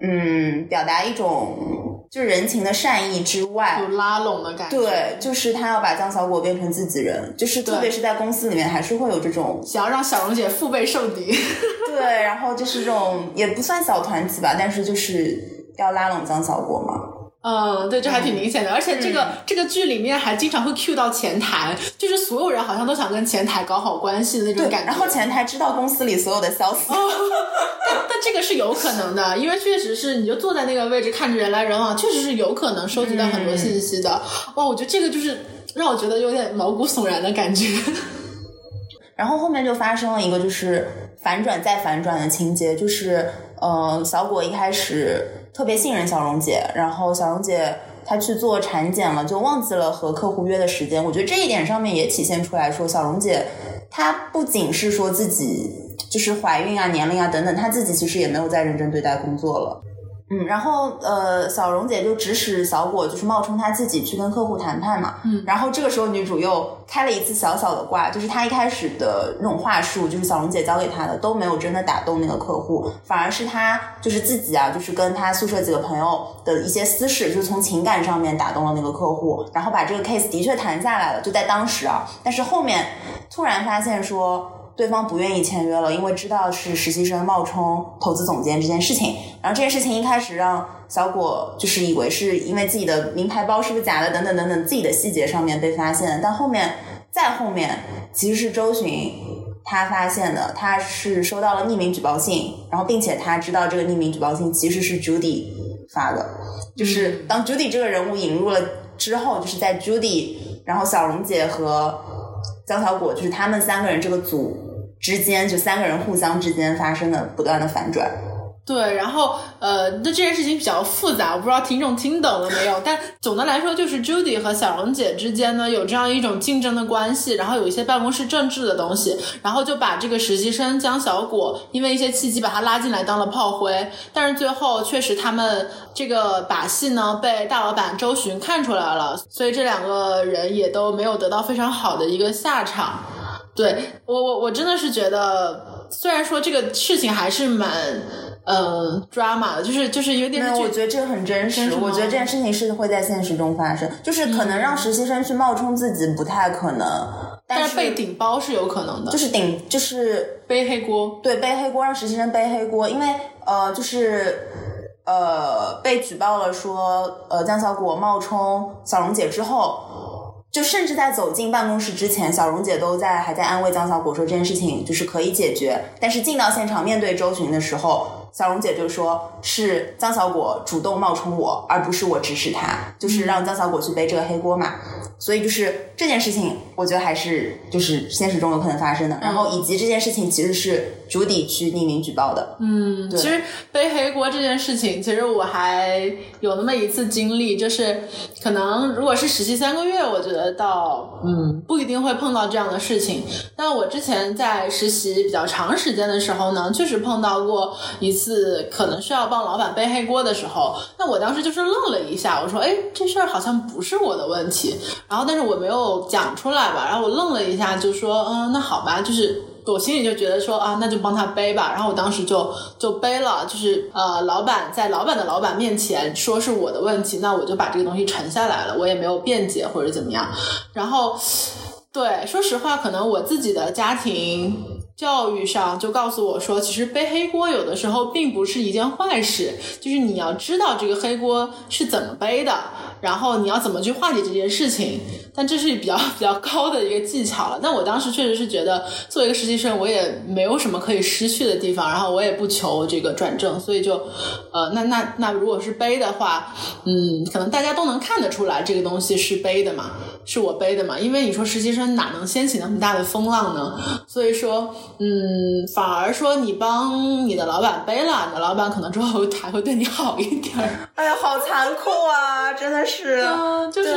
嗯表达一种就是人情的善意之外，有拉拢的感觉，，对，就是他要把江小果变成自己人，就是特别是在公司里面还是会有这种想要让小荣姐腹背受敌。对，然后就是这种也不算小团体吧，但是就是要拉拢张小果吗。嗯，对，这还挺明显的，而且这个、这个剧里面还经常会 cue 到前台，就是所有人好像都想跟前台搞好关系的那种，感觉。然后前台知道公司里所有的消息。(laughs) 但但这个是有可能的，因为确实是你就坐在那个位置看着人来人往，确实是有可能收集到很多信息的。哇，我觉得这个就是让我觉得有点毛骨悚然的感觉。(laughs) 然后后面就发生了一个就是反转再反转的情节，就是呃，小果一开始特别信任小荣姐，然后小荣姐她去做产检了，就忘记了和客户约的时间。我觉得这一点上面也体现出来说，小荣姐她不仅是说自己就是怀孕啊、年龄啊等等，她自己其实也没有在认真对待工作了。嗯，然后呃，小荣姐就指使小果，就是冒充她自己去跟客户谈判嘛。嗯，然后这个时候女主又开了一次小小的挂，就是她一开始的那种话术，就是小荣姐教给她的都没有真的打动那个客户，反而是她就是自己啊，就是跟她宿舍几个朋友的一些私事，就是从情感上面打动了那个客户，然后把这个 case 的确谈下来了，就在当时啊，但是后面突然发现说。对方不愿意签约了，因为知道是实习生冒充投资总监这件事情。然后这件事情一开始让小果就是以为是因为自己的名牌包是不是假的，等等等等，自己的细节上面被发现。但后面再后面其实是周巡他发现的，他是收到了匿名举报信，然后并且他知道这个匿名举报信其实是 Judy 发的，就是当 Judy 这个人物引入了之后，就是在 Judy，然后小荣姐和焦小果，就是他们三个人这个组之间，就三个人互相之间发生的不断的反转。对，然后呃，那这件事情比较复杂，我不知道听众听懂了没有。但总的来说，就是 Judy 和小荣姐之间呢有这样一种竞争的关系，然后有一些办公室政治的东西，然后就把这个实习生江小果因为一些契机把他拉进来当了炮灰。但是最后确实他们这个把戏呢被大老板周巡看出来了，所以这两个人也都没有得到非常好的一个下场。对我我我真的是觉得，虽然说这个事情还是蛮。呃，drama 的，就是就是有点没有，我觉得这个很真实。我觉得这件事情是会在现实中发生，就是可能让实习生去冒充自己不太可能，但是被顶包是有可能的，就是顶就是背黑锅，对，背黑锅让实习生背黑锅，因为呃，就是呃被举报了说呃江小果冒充小荣姐之后。就甚至在走进办公室之前，小荣姐都在还在安慰江小果说这件事情就是可以解决。但是进到现场面对周巡的时候，小荣姐就说是江小果主动冒充我，而不是我指使他，就是让江小果去背这个黑锅嘛。所以就是这件事情，我觉得还是就是现实中有可能发生的。然后以及这件事情其实是主底去匿名举报的。嗯，其实背黑锅这件事情，其实我还有那么一次经历，就是可能如果是实习三个月，我觉得到嗯不一定会碰到这样的事情。但我之前在实习比较长时间的时候呢，确实碰到过一次可能需要帮老板背黑锅的时候，那我当时就是愣了一下，我说，哎，这事儿好像不是我的问题。然后，但是我没有讲出来吧。然后我愣了一下，就说：“嗯，那好吧。”就是我心里就觉得说啊，那就帮他背吧。然后我当时就就背了，就是呃，老板在老板的老板面前说是我的问题，那我就把这个东西沉下来了，我也没有辩解或者怎么样。然后，对，说实话，可能我自己的家庭。教育上就告诉我说，其实背黑锅有的时候并不是一件坏事，就是你要知道这个黑锅是怎么背的，然后你要怎么去化解这件事情。但这是比较 (laughs) 比较高的一个技巧了。那我当时确实是觉得，作为一个实习生，我也没有什么可以失去的地方，然后我也不求这个转正，所以就，呃，那那那如果是背的话，嗯，可能大家都能看得出来这个东西是背的嘛。是我背的嘛，因为你说实习生哪能掀起那么大的风浪呢？所以说，嗯，反而说你帮你的老板背了，你的老板可能之后还会对你好一点儿。(laughs) 哎呀，好残酷啊！真的是，嗯，就是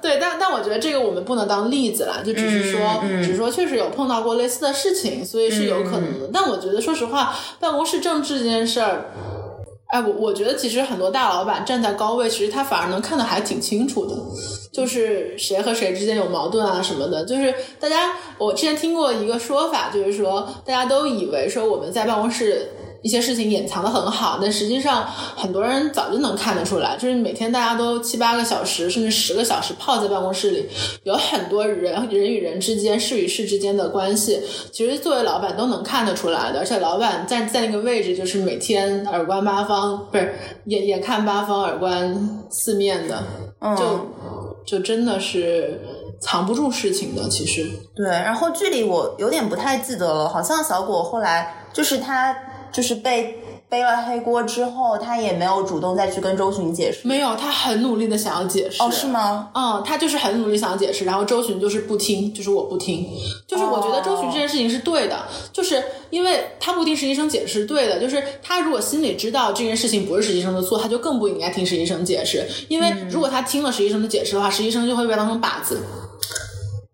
对，但但我觉得这个我们不能当例子啦，就只是说，只是说确实有碰到过类似的事情，所以是有可能的。但我觉得，说实话，办公室政治这件事儿。哎，我我觉得其实很多大老板站在高位，其实他反而能看得还挺清楚的，就是谁和谁之间有矛盾啊什么的。就是大家，我之前听过一个说法，就是说大家都以为说我们在办公室。一些事情掩藏的很好，但实际上很多人早就能看得出来。就是每天大家都七八个小时，甚至十个小时泡在办公室里，有很多人人与人之间、事与事之间的关系，其实作为老板都能看得出来的。而且老板在在那个位置，就是每天耳观八方，不是眼眼看八方，耳观四面的，就就真的是藏不住事情的。其实对，然后剧里我有点不太记得了，好像小果后来就是他。就是被背了黑锅之后，他也没有主动再去跟周巡解释。没有，他很努力的想要解释。哦，是吗？嗯，他就是很努力想要解释，然后周巡就是不听，就是我不听，就是我觉得周巡这件事情是对的，就是因为他不听实习生解释，对的，就是他如果心里知道这件事情不是实习生的错，他就更不应该听实习生解释，因为如果他听了实习生的解释的话，实习生就会被当成靶子。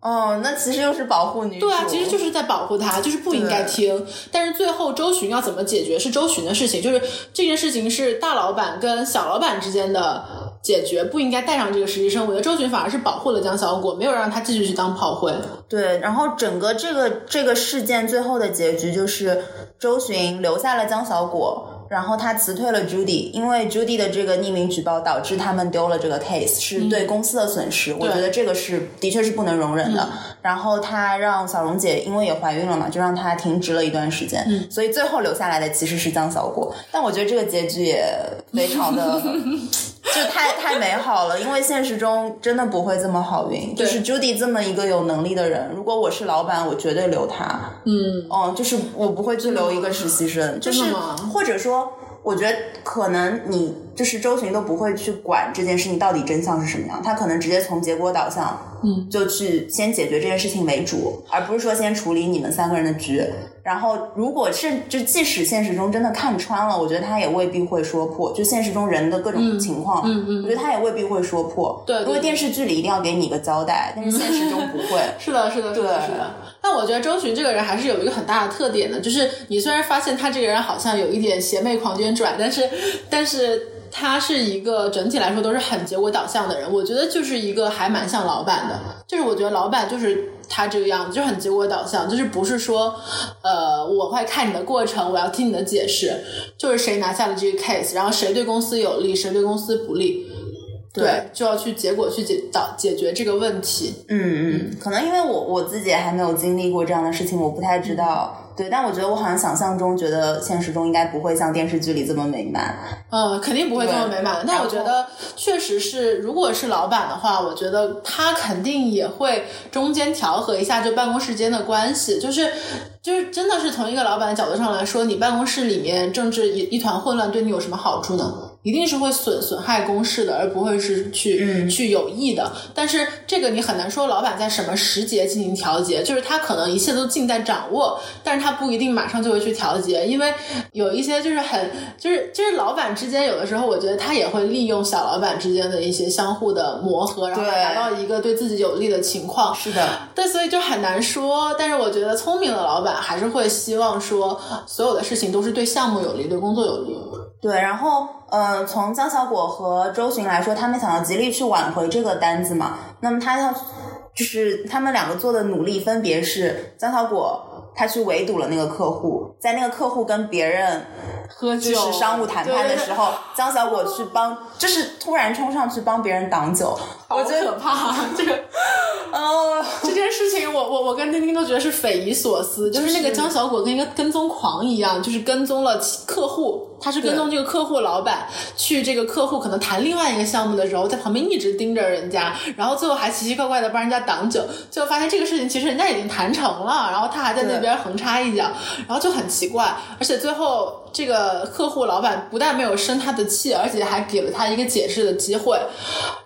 哦，那其实又是保护女主。对啊，其实就是在保护她，就是不应该听。但是最后周巡要怎么解决是周巡的事情，就是这件事情是大老板跟小老板之间的解决，不应该带上这个实习生。我觉得周巡反而是保护了江小果，没有让他继续去当炮灰。对，然后整个这个这个事件最后的结局就是周巡留下了江小果。然后他辞退了 Judy，因为 Judy 的这个匿名举报导致他们丢了这个 case，是对公司的损失。我觉得这个是的确是不能容忍的。然后他让小荣姐因为也怀孕了嘛，就让她停职了一段时间。所以最后留下来的其实是江小果。但我觉得这个结局也非常的。(laughs) 就太太美好了，因为现实中真的不会这么好运。就是 Judy 这么一个有能力的人，如果我是老板，我绝对留他。嗯，哦，就是我不会去留一个实习生，就是或者说。我觉得可能你就是周巡都不会去管这件事情到底真相是什么样，他可能直接从结果导向，嗯，就去先解决这件事情为主，而不是说先处理你们三个人的局。然后，如果是就即使现实中真的看穿了，我觉得他也未必会说破。就现实中人的各种情况，嗯嗯，我觉得他也未必会说破。对，因为电视剧里一定要给你一个交代，但是现实中不会。(laughs) 是的，是的，是的，是的。但我觉得周巡这个人还是有一个很大的特点的，就是你虽然发现他这个人好像有一点邪魅狂狷拽，但是，但是他是一个整体来说都是很结果导向的人。我觉得就是一个还蛮像老板的，就是我觉得老板就是。他这个样子就很结果导向，就是不是说，呃，我会看你的过程，我要听你的解释，就是谁拿下了这个 case，然后谁对公司有利，谁对公司不利，对，就要去结果去解导解决这个问题。嗯嗯，可能因为我我自己还没有经历过这样的事情，我不太知道。对，但我觉得我好像想象中觉得现实中应该不会像电视剧里这么美满。嗯，肯定不会这么美满。但我觉得确实是，如果是老板的话，我觉得他肯定也会中间调和一下就办公室间的关系。就是就是真的是从一个老板的角度上来说，你办公室里面政治一一团混乱，对你有什么好处呢？一定是会损损害公事的，而不会是去去有益的。但是这个你很难说，老板在什么时节进行调节，就是他可能一切都尽在掌握，但是他不一定马上就会去调节，因为有一些就是很就是就是老板之间有的时候，我觉得他也会利用小老板之间的一些相互的磨合，然后达到一个对自己有利的情况。是的，但，所以就很难说。但是我觉得聪明的老板还是会希望说，所有的事情都是对项目有利，对工作有利。对，然后，呃，从江小果和周巡来说，他们想要极力去挽回这个单子嘛。那么他要，就是他们两个做的努力，分别是江小果他去围堵了那个客户，在那个客户跟别人喝酒、就是商务谈判的时候，江小果去帮，就是突然冲上去帮别人挡酒，我觉得可怕，(laughs) 这个。哦，这件事情我我我跟丁丁都觉得是匪夷所思，就是那个江小果跟一个跟踪狂一样，就是跟踪了客客户，他是跟踪这个客户老板去这个客户可能谈另外一个项目的时候，在旁边一直盯着人家，然后最后还奇奇怪怪的帮人家挡酒，最后发现这个事情其实人家已经谈成了，然后他还在那边横插一脚，然后就很奇怪，而且最后这个客户老板不但没有生他的气，而且还给了他一个解释的机会，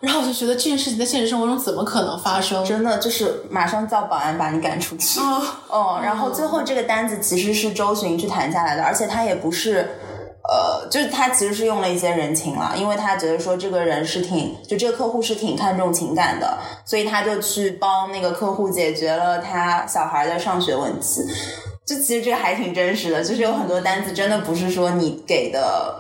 然后我就觉得这件事情在现实生活中怎么可能发生？真的就是马上叫保安把你赶出去。哦，然后最后这个单子其实是周巡去谈下来的，而且他也不是。呃，就是他其实是用了一些人情了，因为他觉得说这个人是挺，就这个客户是挺看重情感的，所以他就去帮那个客户解决了他小孩的上学问题。就其实这个还挺真实的，就是有很多单子真的不是说你给的，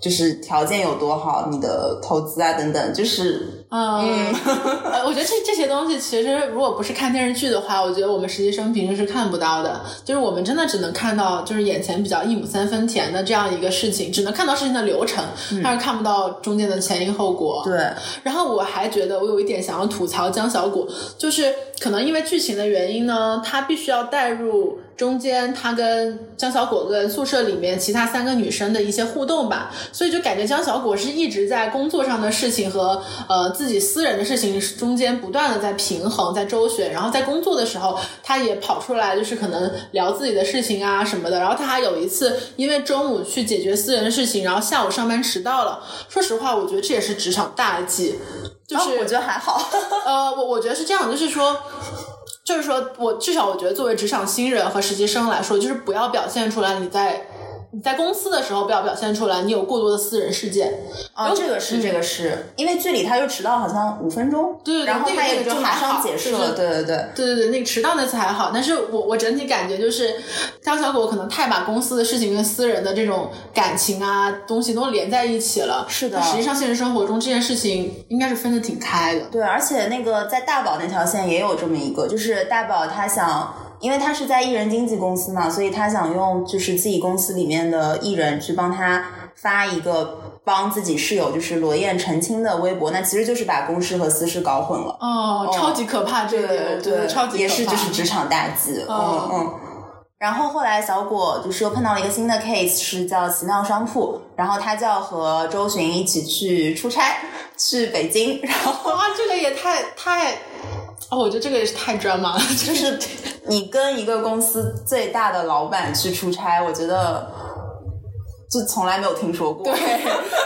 就是条件有多好，你的投资啊等等，就是。嗯，(laughs) 呃，我觉得这这些东西其实如果不是看电视剧的话，我觉得我们实习生平时是看不到的。就是我们真的只能看到就是眼前比较一亩三分田的这样一个事情，只能看到事情的流程，但是看不到中间的前因后果。对，然后我还觉得我有一点想要吐槽江小果，就是可能因为剧情的原因呢，他必须要带入中间他跟江小果跟宿舍里面其他三个女生的一些互动吧，所以就感觉江小果是一直在工作上的事情和呃自己私人的事情中间不断的在平衡，在周旋，然后在工作的时候，他也跑出来就是可能聊自己的事情啊什么的，然后他还有一次因为中午去解决私人的事情，然后下午上班迟到了。说实话，我觉得这也是职场大忌。就是、哦我觉得还好。呃，我我觉得是这样，就是说，就是说我至少我觉得作为职场新人和实习生来说，就是不要表现出来你在你在公司的时候不要表现出来你有过多的私人事件。啊，这个是这个是，因为剧里他又迟到好像五分钟，对对对然后他也那个就马上解释了，对对对。对对对，那个迟到那次还好，但是我我整体感觉就是张小狗可能太把公司的事情跟私人的这种感情啊东西都连在一起了。是的实际上现实生活中这件事情应该是分的挺开的。对，而且那个在大宝那条线也有这么一个，就是大宝他想，因为他是在艺人经纪公司嘛，所以他想用就是自己公司里面的艺人去帮他发一个帮自己室友就是罗燕澄清的微博，那其实就是把公事和私事搞混了。哦，超级可怕，这一点我觉得超级可怕。也是就是职场大忌。哦嗯嗯。然后后来小果就是又碰到了一个新的 case，是叫奇妙商铺，然后他就要和周巡一起去出差，去北京，然后哇，这个也太太，哦，我觉得这个也是太 drama 了，就就是 (laughs) 你跟一个公司最大的老板去出差，我觉得就从来没有听说过。对，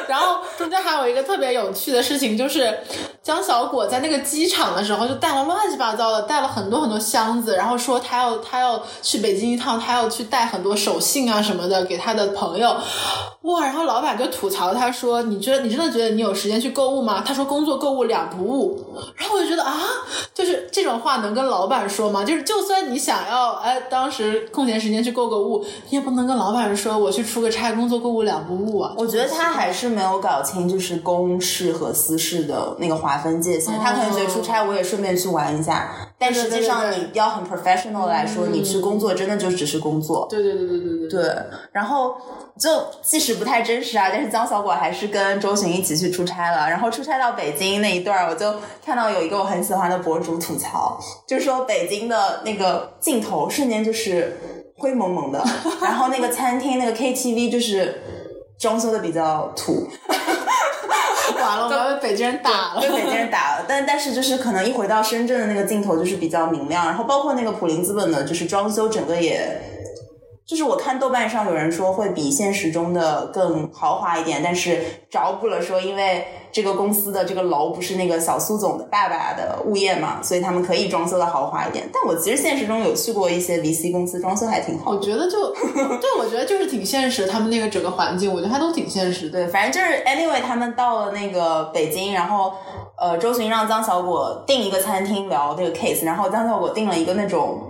然后中间还有一个特别有趣的事情，就是江小果在那个机场的时候就带了乱七八糟的，带了很多很多箱子，然后说他要他要去北京一趟，他要去带很多手信啊什么的给他的朋友。哇，然后老板就吐槽他说：“你觉得你真的觉得你有时间去购物吗？”他说：“工作购物两不误。”然后我就觉得啊，就是这种话能跟老板说吗？就是就算你想要哎，当时空闲时间去购个物，你也不能跟老板说我去出个差，工作购物两不误啊。我觉得他还是没有搞清就是公事和私事的那个划分界限。他可能觉得出差我也顺便去玩一下，但实际上你要很 professional 来说，你去工作真的就只是工作。对对对对对对。对，然后就即使不太真实啊，但是江小果还是跟周巡一起去出差了。然后出差到北京那一段儿，我就看到有一个我很喜欢的博主吐槽，就是说北京的那个镜头瞬间就是灰蒙蒙的，(laughs) 然后那个餐厅那个 KTV 就是装修的比较土，(laughs) 完了，我们要被北京人打了。被北京人打了。但但是就是可能一回到深圳的那个镜头就是比较明亮，然后包括那个普林资本的，就是装修整个也。就是我看豆瓣上有人说会比现实中的更豪华一点，但是着补了说，因为这个公司的这个楼不是那个小苏总的爸爸的物业嘛，所以他们可以装修的豪华一点。但我其实现实中有去过一些 VC 公司，装修还挺好。我觉得就 (laughs) 对，我觉得就是挺现实，他们那个整个环境，我觉得还都挺现实的。对，反正就是 anyway，他们到了那个北京，然后呃，周巡让江小果订一个餐厅聊这个 case，然后江小果订了一个那种。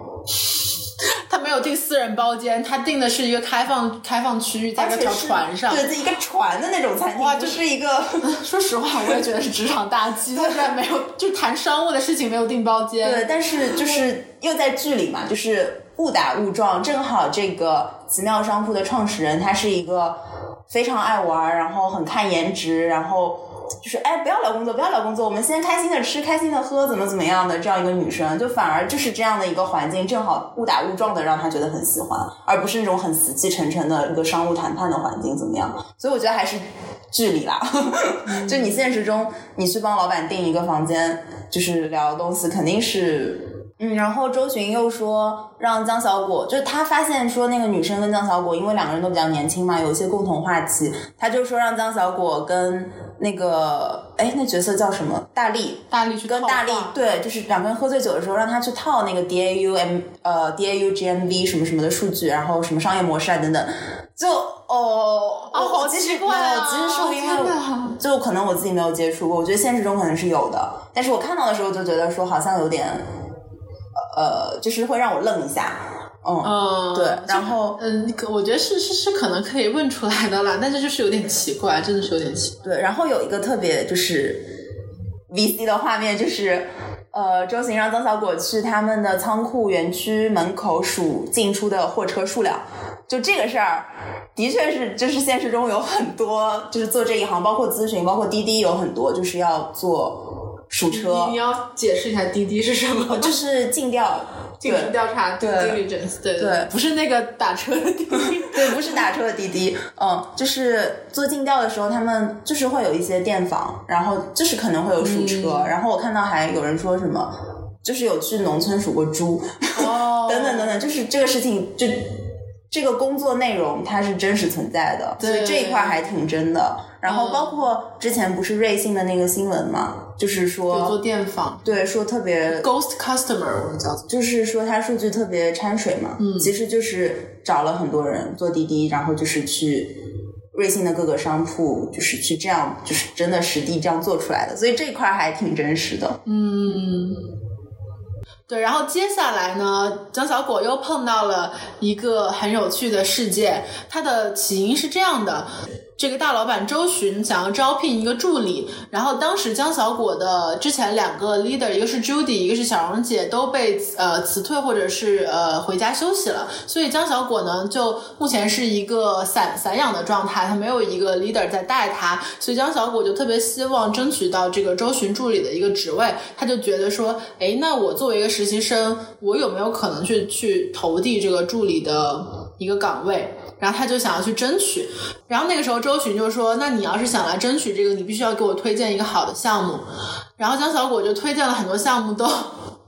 他没有订私人包间，他订的是一个开放开放区域，在一条船上。对，在一个船的那种餐厅，哇就就是一个 (laughs) 说实话，我也觉得是职场大忌。他居然没有，就谈商务的事情没有订包间。对，但是就是又在剧里嘛，就是误打误撞，正好这个奇妙商铺的创始人他是一个非常爱玩，然后很看颜值，然后就是哎，不要聊工作，不要聊工作，我们先开心的吃，开心的喝，怎么怎么样的这样一个女生，就反而就是这样的一个环境，正好误打误撞的让她觉得很喜欢，而不是那种很死气沉沉的一个商务谈判的环境，怎么样？所以我觉得还是距离啦，(laughs) 就你现实中你去帮老板订一个房间，就是聊东西，肯定是。嗯，然后周巡又说让江小果，就是他发现说那个女生跟江小果，因为两个人都比较年轻嘛，有一些共同话题，他就说让江小果跟那个，哎，那角色叫什么？大力，大力去跟大力，对，就是两个人喝醉酒的时候，让他去套那个 D A U M 呃 D A U G M V 什么什么的数据，然后什么商业模式啊等等，就哦，啊，好奇怪啊，其实是因为就可能我自己没有接触过，我觉得现实中可能是有的，但是我看到的时候就觉得说好像有点。呃，就是会让我愣一下，嗯，对，然后嗯，我觉得是是是可能可以问出来的啦，但是就是有点奇怪，真的是有点奇怪。对，然后有一个特别就是 VC 的画面，就是呃，周行让曾小果去他们的仓库园区门口数进出的货车数量，就这个事儿，的确是就是现实中有很多就是做这一行，包括咨询，包括滴滴有很多就是要做。数车，你要解释一下滴滴是什么？(laughs) 就是尽调，(laughs) 尽职调查，对，diligence，对对，不是那个打车的滴滴，(laughs) 对，不是打车的滴滴，嗯，就是做尽调的时候，他们就是会有一些电访，然后就是可能会有数车，然后我看到还有人说什么，就是有去农村数过猪，哦，等等等等，就是这个事情就。这个工作内容它是真实存在的，所以这一块还挺真的。然后包括之前不是瑞幸的那个新闻嘛，就是说做电访，对，说特别 ghost customer，我们叫，就是说他数据特别掺水嘛。嗯，其实就是找了很多人做滴滴，然后就是去瑞幸的各个商铺，就是去这样，就是真的实地这样做出来的。所以这一块还挺真实的。嗯。对，然后接下来呢，江小果又碰到了一个很有趣的事件，它的起因是这样的。这个大老板周巡想要招聘一个助理，然后当时江小果的之前两个 leader，一个是 Judy，一个是小荣姐，都被呃辞退或者是呃回家休息了，所以江小果呢就目前是一个散散养的状态，他没有一个 leader 在带他，所以江小果就特别希望争取到这个周巡助理的一个职位，他就觉得说，哎，那我作为一个实习生，我有没有可能去去投递这个助理的一个岗位？然后他就想要去争取，然后那个时候周巡就说：“那你要是想来争取这个，你必须要给我推荐一个好的项目。”然后江小果就推荐了很多项目，都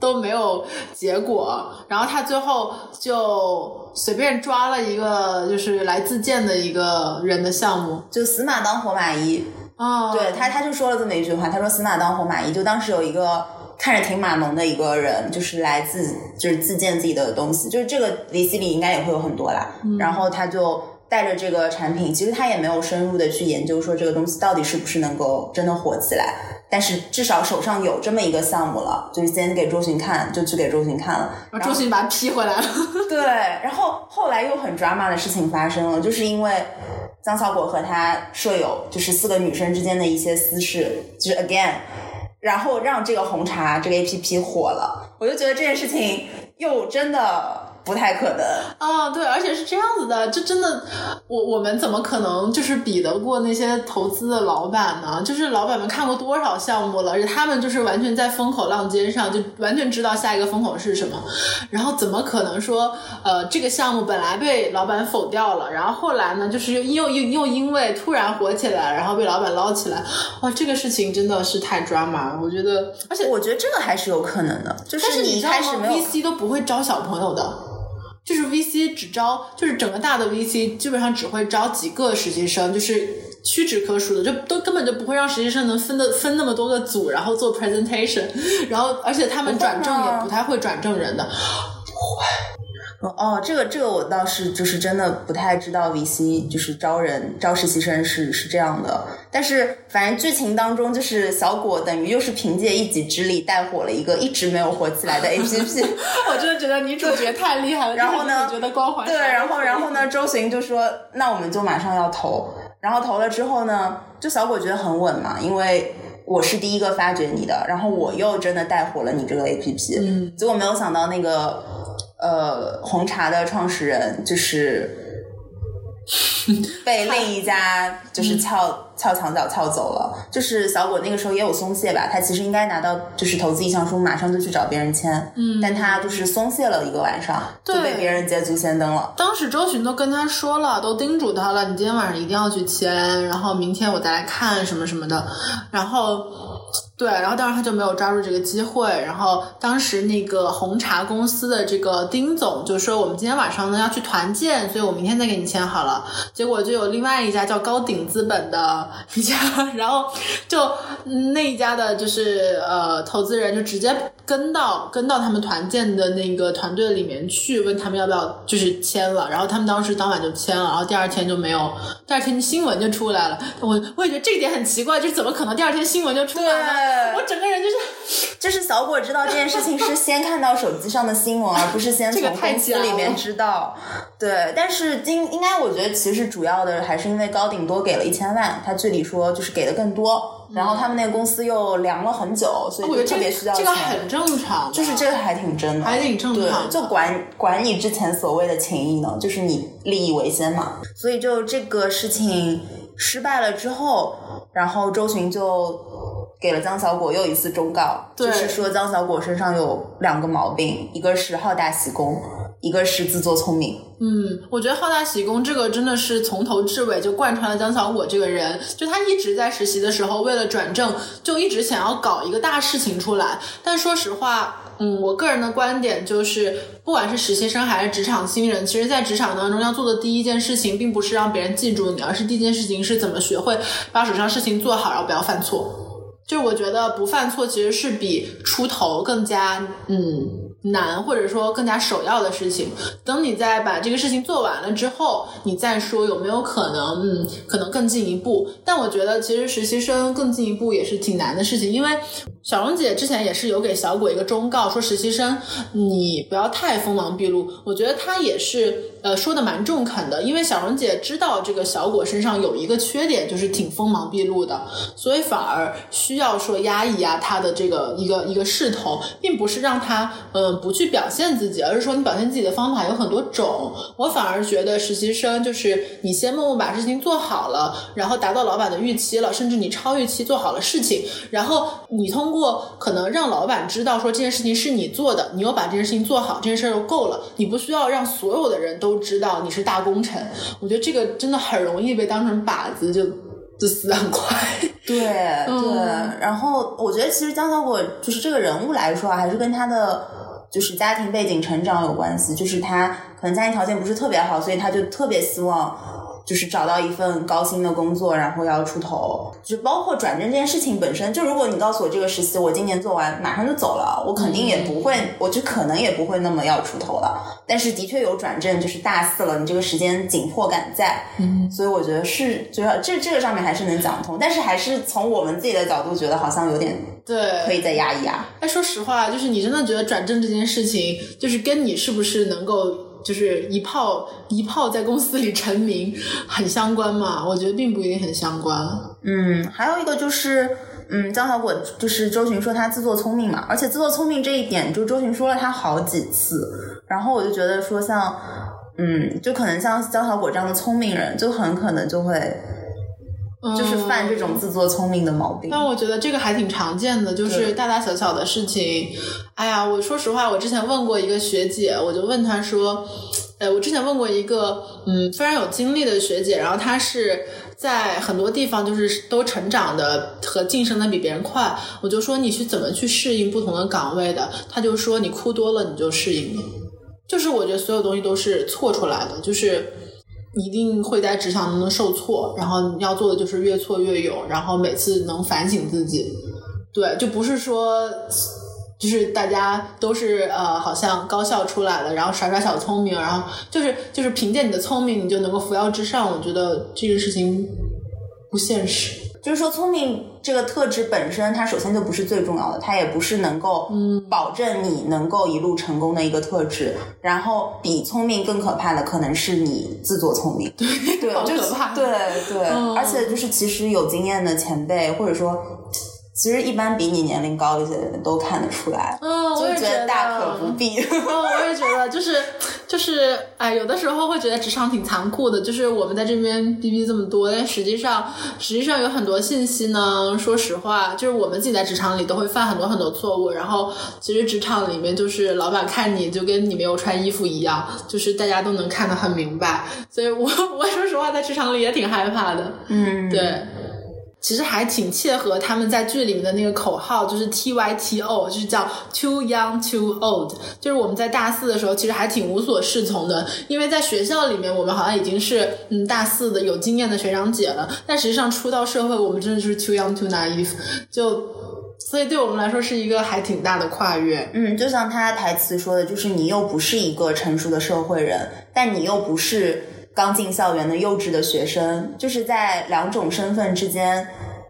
都没有结果。然后他最后就随便抓了一个就是来自荐的一个人的项目，就死马当活马医。哦，对他他就说了这么一句话，他说：“死马当活马医。”就当时有一个。看着挺码农的一个人，就是来自就是自荐自己的东西，就是这个 VC 里应该也会有很多啦。然后他就带着这个产品，其实他也没有深入的去研究说这个东西到底是不是能够真的火起来，但是至少手上有这么一个项目了，就是先给周巡看，就去给周巡看了，然后周巡把他批回来了。(laughs) 对，然后后来又很 drama 的事情发生了，就是因为张小果和他舍友，就是四个女生之间的一些私事，就是 again。然后让这个红茶这个 A P P 火了，我就觉得这件事情又真的。不太可能啊，对，而且是这样子的，就真的，我我们怎么可能就是比得过那些投资的老板呢？就是老板们看过多少项目了，而且他们就是完全在风口浪尖上，就完全知道下一个风口是什么。然后怎么可能说，呃，这个项目本来被老板否掉了，然后后来呢，就是又又又又因为突然火起来，然后被老板捞起来，哇，这个事情真的是太 drama 了。我觉得，而且我觉得这个还是有可能的，就是你开始没有 VC 都不会招小朋友的。就是 VC 只招，就是整个大的 VC 基本上只会招几个实习生，就是屈指可数的，就都根本就不会让实习生能分的分那么多个组，然后做 presentation，然后而且他们转正也不太会转正人的，不会。哦，这个这个我倒是就是真的不太知道 VC 就是招人招实习生是是这样的，但是反正剧情当中就是小果等于又是凭借一己之力带火了一个一直没有火起来的 APP，(laughs) 我真的觉得女主角太厉害了，然后呢，觉得光环对，然后然后呢，周巡就说那我们就马上要投，然后投了之后呢，就小果觉得很稳嘛，因为我是第一个发掘你的，然后我又真的带火了你这个 APP，嗯，结果没有想到那个。呃，红茶的创始人就是 (laughs) 被另一家就是撬撬墙角撬走了。就是小果那个时候也有松懈吧，他其实应该拿到就是投资意向书，马上就去找别人签，嗯，但他就是松懈了一个晚上，就被别人捷足先登了。当时周巡都跟他说了，都叮嘱他了，你今天晚上一定要去签，然后明天我再来看什么什么的，然后。对，然后当时他就没有抓住这个机会。然后当时那个红茶公司的这个丁总就说：“我们今天晚上呢要去团建，所以我明天再给你签好了。”结果就有另外一家叫高鼎资本的一家，(laughs) 然后就那一家的就是呃投资人就直接跟到跟到他们团建的那个团队里面去，问他们要不要就是签了。然后他们当时当晚就签了，然后第二天就没有，第二天新闻就出来了。我我也觉得这一点很奇怪，就怎么可能第二天新闻就出来？我整个人就是，就是小果知道这件事情是先看到手机上的新闻，(laughs) 而不是先从公司里面知道。对，但是今应该我觉得其实主要的还是因为高顶多给了一千万，他剧里说就是给的更多，然后他们那个公司又凉了很久，所以特别需要钱。这个很正常，就是这个还挺真的，还挺正常。就管管你之前所谓的情谊呢，就是你利益为先嘛。所以就这个事情失败了之后，然后周巡就。给了江小果又一次忠告，就是说江小果身上有两个毛病，一个是好大喜功，一个是自作聪明。嗯，我觉得好大喜功这个真的是从头至尾就贯穿了江小果这个人，就他一直在实习的时候为了转正，就一直想要搞一个大事情出来。但说实话，嗯，我个人的观点就是，不管是实习生还是职场新人，其实在职场当中要做的第一件事情，并不是让别人记住你，而是第一件事情是怎么学会把手上事情做好，然后不要犯错。就是我觉得不犯错其实是比出头更加嗯。难，或者说更加首要的事情，等你再把这个事情做完了之后，你再说有没有可能，嗯，可能更进一步。但我觉得其实实习生更进一步也是挺难的事情，因为小荣姐之前也是有给小果一个忠告，说实习生你不要太锋芒毕露。我觉得她也是呃说的蛮中肯的，因为小荣姐知道这个小果身上有一个缺点，就是挺锋芒毕露的，所以反而需要说压一压他的这个一个一个势头，并不是让他嗯。不去表现自己，而是说你表现自己的方法有很多种。我反而觉得实习生就是你先默默把事情做好了，然后达到老板的预期了，甚至你超预期做好了事情，然后你通过可能让老板知道说这件事情是你做的，你又把这件事情做好，这件事就够了。你不需要让所有的人都知道你是大功臣。我觉得这个真的很容易被当成靶子，就 (laughs) 就死很快。对对，然后我觉得其实江小果就是这个人物来说，还是跟他的。就是家庭背景、成长有关系，就是他可能家庭条件不是特别好，所以他就特别希望。就是找到一份高薪的工作，然后要出头，就包括转正这件事情本身。就如果你告诉我这个实习我今年做完马上就走了，我肯定也不会，我就可能也不会那么要出头了。但是的确有转正，就是大四了，你这个时间紧迫感在，嗯，所以我觉得是，主要这这个上面还是能讲通。但是还是从我们自己的角度觉得好像有点对，可以再压一压。哎，说实话，就是你真的觉得转正这件事情，就是跟你是不是能够。就是一炮一炮在公司里成名 (laughs) 很相关嘛？我觉得并不一定很相关。嗯，还有一个就是，嗯，江小果就是周巡说他自作聪明嘛，而且自作聪明这一点，就周巡说了他好几次。然后我就觉得说，像，嗯，就可能像江小果这样的聪明人，就很可能就会。就是犯这种自作聪明的毛病，但我觉得这个还挺常见的，就是大大小小的事情。哎呀，我说实话，我之前问过一个学姐，我就问她说，哎，我之前问过一个嗯非常有经历的学姐，然后她是在很多地方就是都成长的和晋升的比别人快，我就说你是怎么去适应不同的岗位的？她就说你哭多了你就适应了，就是我觉得所有东西都是错出来的，就是。一定会在职场中受挫，然后你要做的就是越挫越勇，然后每次能反省自己。对，就不是说，就是大家都是呃，好像高校出来的，然后耍耍小聪明，然后就是就是凭借你的聪明，你就能够扶摇直上。我觉得这个事情不现实。就是说，聪明这个特质本身，它首先就不是最重要的，它也不是能够保证你能够一路成功的一个特质。然后，比聪明更可怕的，可能是你自作聪明。对对，好可怕。对对，而且就是其实有经验的前辈，或者说。其实一般比你年龄高一些的人都看得出来，嗯，我也觉得大可不必。嗯，我也觉得，就是就就是哎，有的时候会觉得职场挺残酷的，就是我们在这边逼逼这么多，但实际上实际上有很多信息呢。说实话，就是我们自己在职场里都会犯很多很多错误，然后其实职场里面就是老板看你就跟你没有穿衣服一样，就是大家都能看得很明白。所以我 (laughs) 我说实话，在职场里也挺害怕的。嗯，对。其实还挺切合他们在剧里面的那个口号，就是 T Y T O，就是叫 Too Young Too Old。就是我们在大四的时候，其实还挺无所适从的，因为在学校里面，我们好像已经是嗯大四的有经验的学长姐了，但实际上出到社会，我们真的就是 Too Young Too Naive。就所以对我们来说是一个还挺大的跨越。嗯，就像他台词说的，就是你又不是一个成熟的社会人，但你又不是。刚进校园的幼稚的学生，就是在两种身份之间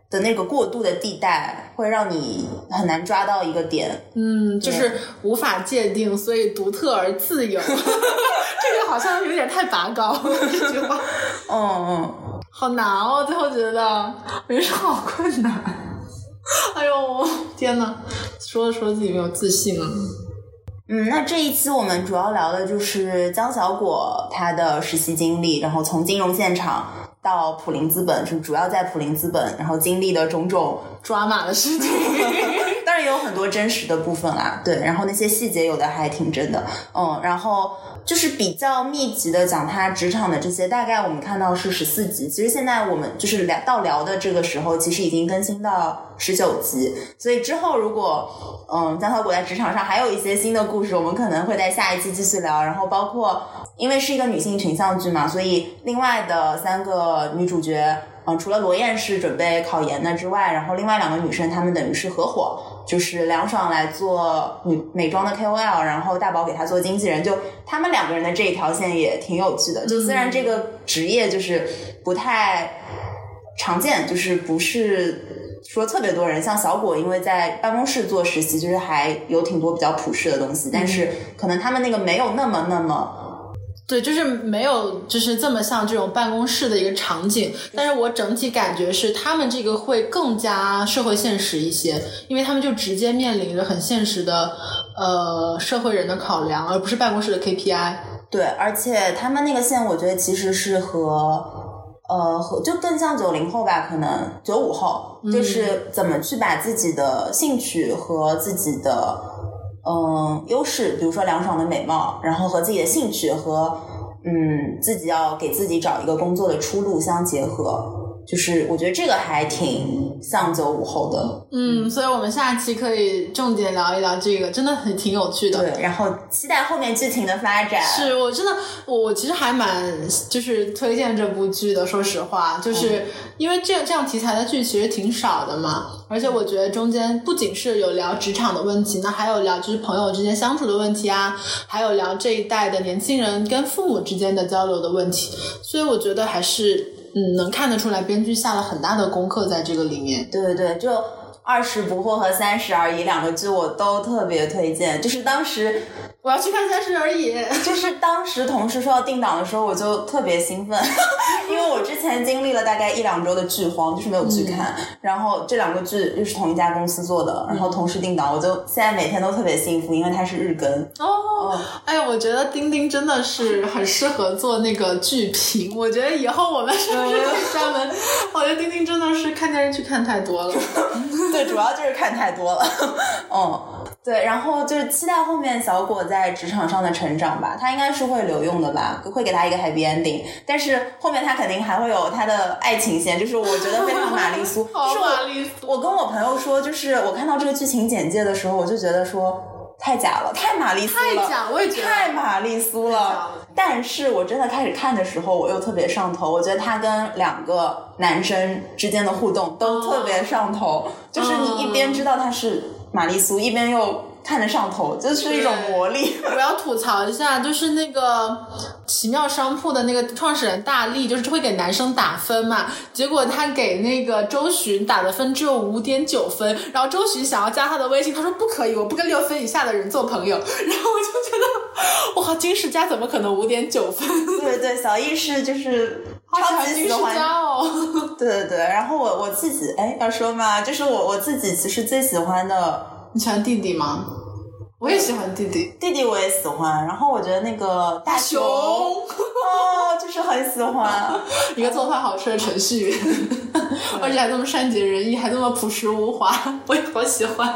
的那个过渡的地带，会让你很难抓到一个点。嗯，就是无法界定，所以独特而自由。(laughs) 这个好像有点太拔高了，这句话。(laughs) 嗯嗯，好难哦，最后觉得人生好困难。哎呦，天呐，说着说着自己没有自信了。嗯，那这一期我们主要聊的就是江小果他的实习经历，然后从金融现场到普林资本，就主要在普林资本，然后经历的种种抓马的事情。(laughs) 当然也有很多真实的部分啦，对，然后那些细节有的还挺真的，嗯，然后就是比较密集的讲他职场的这些，大概我们看到是十四集，其实现在我们就是聊到聊的这个时候，其实已经更新到十九集，所以之后如果嗯江小果在职场上还有一些新的故事，我们可能会在下一期继续聊，然后包括因为是一个女性群像剧嘛，所以另外的三个女主角。嗯，除了罗燕是准备考研的之外，然后另外两个女生她们等于是合伙，就是梁爽来做女美妆的 KOL，然后大宝给他做经纪人，就他们两个人的这一条线也挺有趣的。就虽然这个职业就是不太常见，就是不是说特别多人，像小果因为在办公室做实习，就是还有挺多比较普世的东西，但是可能他们那个没有那么那么。对，就是没有，就是这么像这种办公室的一个场景。但是我整体感觉是，他们这个会更加社会现实一些，因为他们就直接面临着很现实的呃社会人的考量，而不是办公室的 KPI。对，而且他们那个线，我觉得其实是和呃和就更像九零后吧，可能九五后，就是怎么去把自己的兴趣和自己的。嗯，优势，比如说凉爽的美貌，然后和自己的兴趣和嗯自己要给自己找一个工作的出路相结合。就是我觉得这个还挺像九午后的，嗯，所以我们下期可以重点聊一聊这个，真的很挺有趣的。对，然后期待后面剧情的发展。是我真的，我我其实还蛮就是推荐这部剧的。说实话，就是因为这这样题材的剧其实挺少的嘛，而且我觉得中间不仅是有聊职场的问题，那还有聊就是朋友之间相处的问题啊，还有聊这一代的年轻人跟父母之间的交流的问题，所以我觉得还是。嗯，能看得出来，编剧下了很大的功课在这个里面。对对对，就二十不惑和三十而已两个剧我都特别推荐。就是当时我要去看三十而已，(laughs) 就是当时同事说要定档的时候，我就特别兴奋，(laughs) 因为我之前经历了大概一两周的剧荒，就是没有剧看。然后这两个剧又是同一家公司做的，然后同时定档，我就现在每天都特别幸福，因为它是日更。哦，哎呀，我觉得钉钉真的是很适合做那个剧评。我觉得以后我们是不是可以专门？我觉得钉钉真的是看电视剧看太多了。(laughs) 对，主要就是看太多了。嗯，对，然后就是期待后面小果在职场上的成长吧。他应该是会留用的吧，会给他一个 happy ending。但是后面他肯定还会有他的爱情线，就是我觉得非常玛丽苏。(laughs) 是玛丽苏！我跟我朋友说，就是我看到这个剧情简介的时候，我就觉得说。太假了，太玛丽苏了，太假，我也觉得太玛丽苏了。但是我真的开始看的时候，我又特别上头。我觉得他跟两个男生之间的互动都特别上头，就是你一边知道他是玛丽苏，一边又。看得上头，就是一种魔力。(laughs) 我要吐槽一下，就是那个奇妙商铺的那个创始人大力，就是会给男生打分嘛。结果他给那个周巡打的分只有五点九分，然后周巡想要加他的微信，他说不可以，我不跟六分以下的人做朋友。(laughs) 然后我就觉得，哇，金世佳怎么可能五点九分？对对，小易是就是超级喜欢哦。(laughs) 对对对，然后我我自己哎要说嘛，就是我我自己其实最喜欢的。你喜欢弟弟吗？我也喜欢弟弟，弟弟我也喜欢。然后我觉得那个大熊，哦，就是很喜欢 (laughs) 一个做饭好吃的程序员，(laughs) 而且还这么善解人意，还这么朴实无华，我也好喜欢。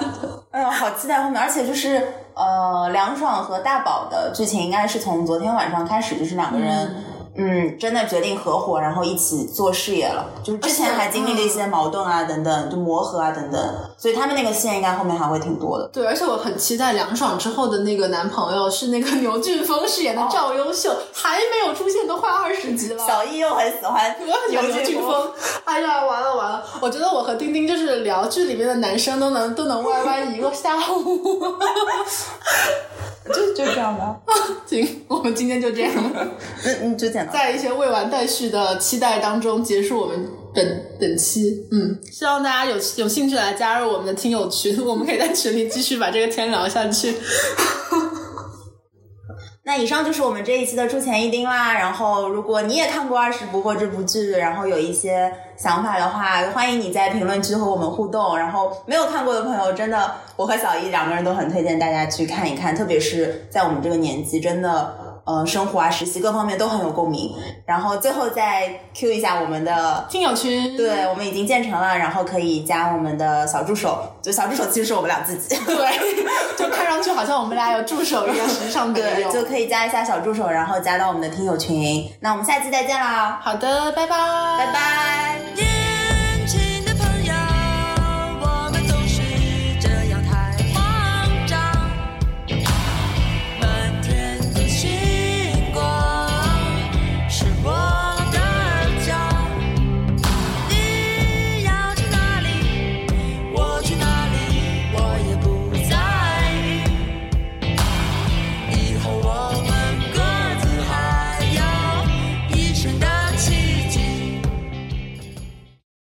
哎呀，好期待后面！而且就是呃，梁爽和大宝的剧情应该是从昨天晚上开始，就是两个人。嗯，真的决定合伙，然后一起做事业了。就是之前还经历了一些矛盾啊，等等，就磨合啊，等等。所以他们那个线应该后面还会挺多的。对，而且我很期待梁爽之后的那个男朋友是那个牛俊峰饰演的赵优秀，(laughs) 还没有出现，都快二十集了。小易又很喜欢 (laughs) 牛俊峰。哎呀，完了完了！我觉得我和丁丁就是聊剧里面的男生都能都能歪歪一个下午。就就这样吧。(laughs) 行，我们今天就这样。嗯嗯，就讲。在一些未完待续的期待当中结束我们本本期，嗯，希望大家有有兴趣来加入我们的听友群，(laughs) 我们可以在群里继续把这个天聊下去。(laughs) 那以上就是我们这一期的出钱一丁啦。然后，如果你也看过《二十不惑》这部剧，然后有一些想法的话，欢迎你在评论区和我们互动。然后，没有看过的朋友，真的，我和小易两个人都很推荐大家去看一看，特别是在我们这个年纪，真的。呃，生活啊，实习各方面都很有共鸣。然后最后再 Q 一下我们的听友群，对我们已经建成了，然后可以加我们的小助手。就小助手其实是我们俩自己，对，(laughs) 就看上去好像我们俩有助手一样，实际上对，就可以加一下小助手，然后加到我们的听友群。那我们下期再见啦！好的，拜拜，拜拜。